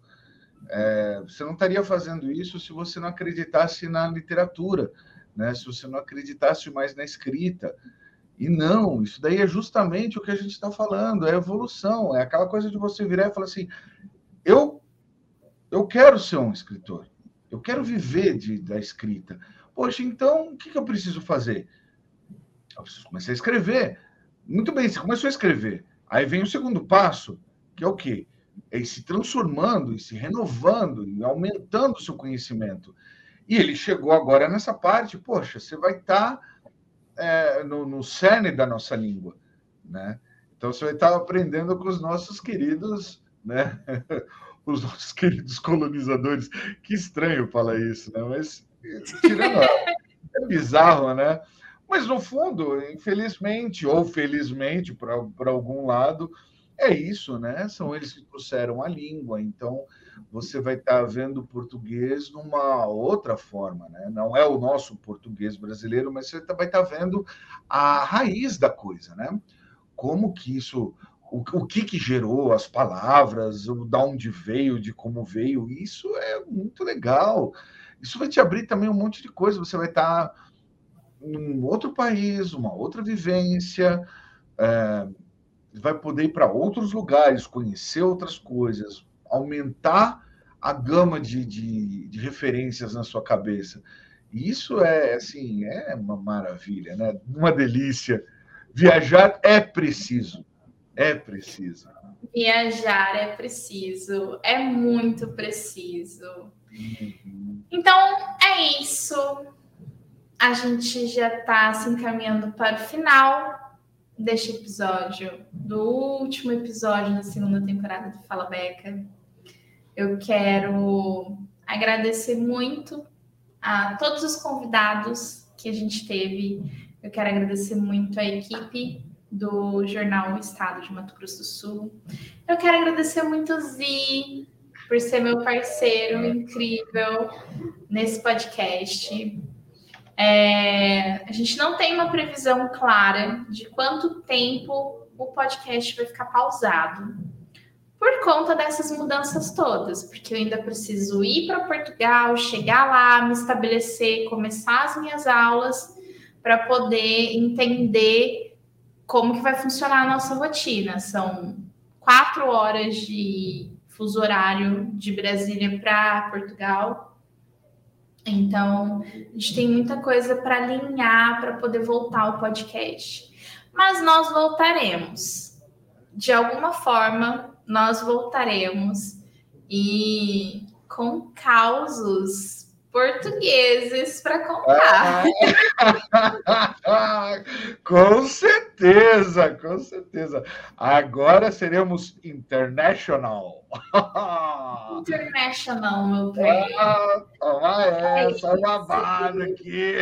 É, você não estaria fazendo isso se você não acreditasse na literatura, né? se você não acreditasse mais na escrita. E não, isso daí é justamente o que a gente está falando, é evolução, é aquela coisa de você virar e falar assim: eu, eu quero ser um escritor, eu quero viver de, da escrita. Poxa, então o que, que eu preciso fazer? Eu preciso começar a escrever. Muito bem, você começou a escrever. Aí vem o segundo passo, que é o quê? e se transformando, e se renovando, e aumentando o seu conhecimento. E ele chegou agora nessa parte, poxa, você vai estar é, no, no cerne da nossa língua, né? Então você vai estar aprendendo com os nossos queridos, né? *laughs* Os nossos queridos colonizadores. Que estranho falar isso, né? Mas tirando, é bizarro, né? Mas no fundo, infelizmente ou felizmente para algum lado, é isso, né? São eles que trouxeram a língua. Então você vai estar vendo o português numa outra forma, né? Não é o nosso português brasileiro, mas você vai estar vendo a raiz da coisa, né? como que isso, o, o que que gerou as palavras, da onde veio, de como veio, isso é muito legal. Isso vai te abrir também um monte de coisa. Você vai estar em outro país, uma outra vivência, é, vai poder ir para outros lugares, conhecer outras coisas, aumentar a gama de, de, de, referências na sua cabeça. E isso é assim, é uma maravilha, né? Uma delícia Viajar é preciso. É preciso. Viajar é preciso. É muito preciso. Uhum. Então, é isso. A gente já está se encaminhando para o final deste episódio, do último episódio da segunda temporada do Fala Beca. Eu quero agradecer muito a todos os convidados que a gente teve eu quero agradecer muito a equipe do jornal Estado de Mato Grosso do Sul. Eu quero agradecer muito o Zi por ser meu parceiro incrível nesse podcast. É, a gente não tem uma previsão clara de quanto tempo o podcast vai ficar pausado por conta dessas mudanças todas, porque eu ainda preciso ir para Portugal, chegar lá, me estabelecer, começar as minhas aulas para poder entender como que vai funcionar a nossa rotina. São quatro horas de fuso horário de Brasília para Portugal. Então, a gente tem muita coisa para alinhar para poder voltar ao podcast. Mas nós voltaremos. De alguma forma, nós voltaremos e com causos portugueses para contar. Ah, *laughs* com certeza, com certeza. Agora seremos international. *laughs* international, meu bem. Ah, toma essa, babada aqui.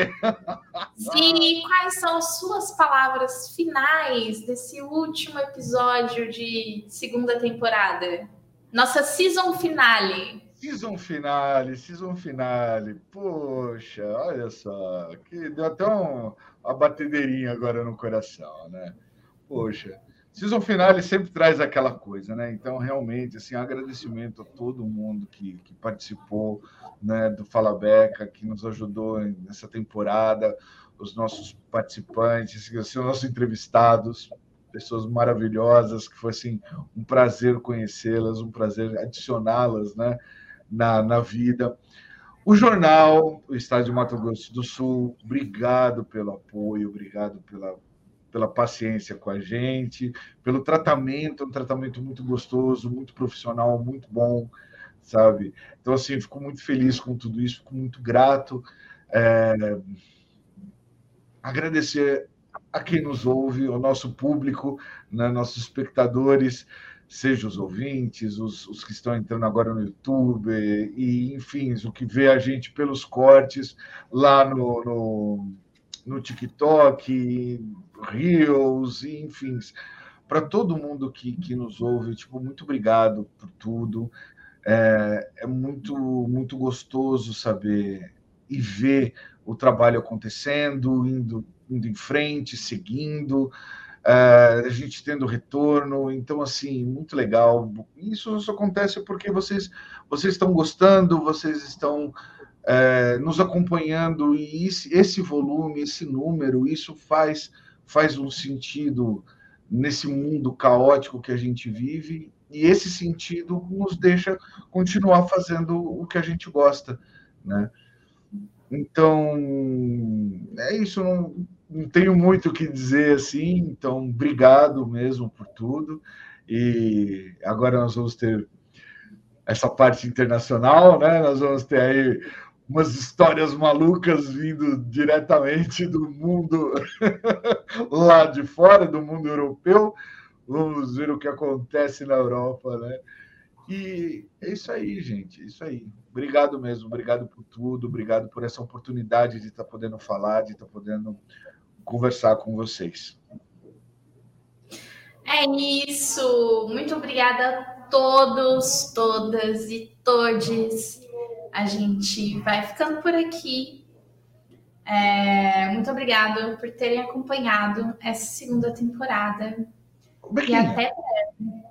E quais são as suas palavras finais desse último episódio de segunda temporada? Nossa season finale. Season finale, season finale. Poxa, olha só, que deu até um, uma batedeirinha agora no coração, né? Poxa, season finale sempre traz aquela coisa, né? Então, realmente, assim, agradecimento a todo mundo que, que participou, né, do Fala Beca, que nos ajudou nessa temporada, os nossos participantes, os nossos entrevistados, pessoas maravilhosas, que foi assim um prazer conhecê-las, um prazer adicioná-las, né? Na, na vida. O jornal, o Estado de Mato Grosso do Sul, obrigado pelo apoio, obrigado pela, pela paciência com a gente, pelo tratamento, um tratamento muito gostoso, muito profissional, muito bom, sabe? Então, assim, fico muito feliz com tudo isso, fico muito grato. É... Agradecer a quem nos ouve, ao nosso público, né, nossos espectadores seja os ouvintes, os, os, que estão entrando agora no YouTube, e enfim, o que vê a gente pelos cortes lá no, no, no TikTok, Reels, e, enfim, para todo mundo que, que nos ouve, tipo, muito obrigado por tudo. É, é muito, muito gostoso saber e ver o trabalho acontecendo, indo, indo em frente, seguindo. Uh, a gente tendo retorno, então assim, muito legal. Isso só acontece porque vocês, vocês estão gostando, vocês estão uh, nos acompanhando, e esse, esse, volume, esse número, isso faz, faz um sentido nesse mundo caótico que a gente vive, e esse sentido nos deixa continuar fazendo o que a gente gosta, né? Então, é isso, não, não tenho muito o que dizer assim, então obrigado mesmo por tudo. E agora nós vamos ter essa parte internacional, né? Nós vamos ter aí umas histórias malucas vindo diretamente do mundo *laughs* lá de fora, do mundo europeu. Vamos ver o que acontece na Europa, né? E é isso aí, gente. É isso aí. Obrigado mesmo. Obrigado por tudo. Obrigado por essa oportunidade de estar podendo falar, de estar podendo conversar com vocês. É isso. Muito obrigada a todos, todas e todes. A gente vai ficando por aqui. É, muito obrigada por terem acompanhado essa segunda temporada. E até breve.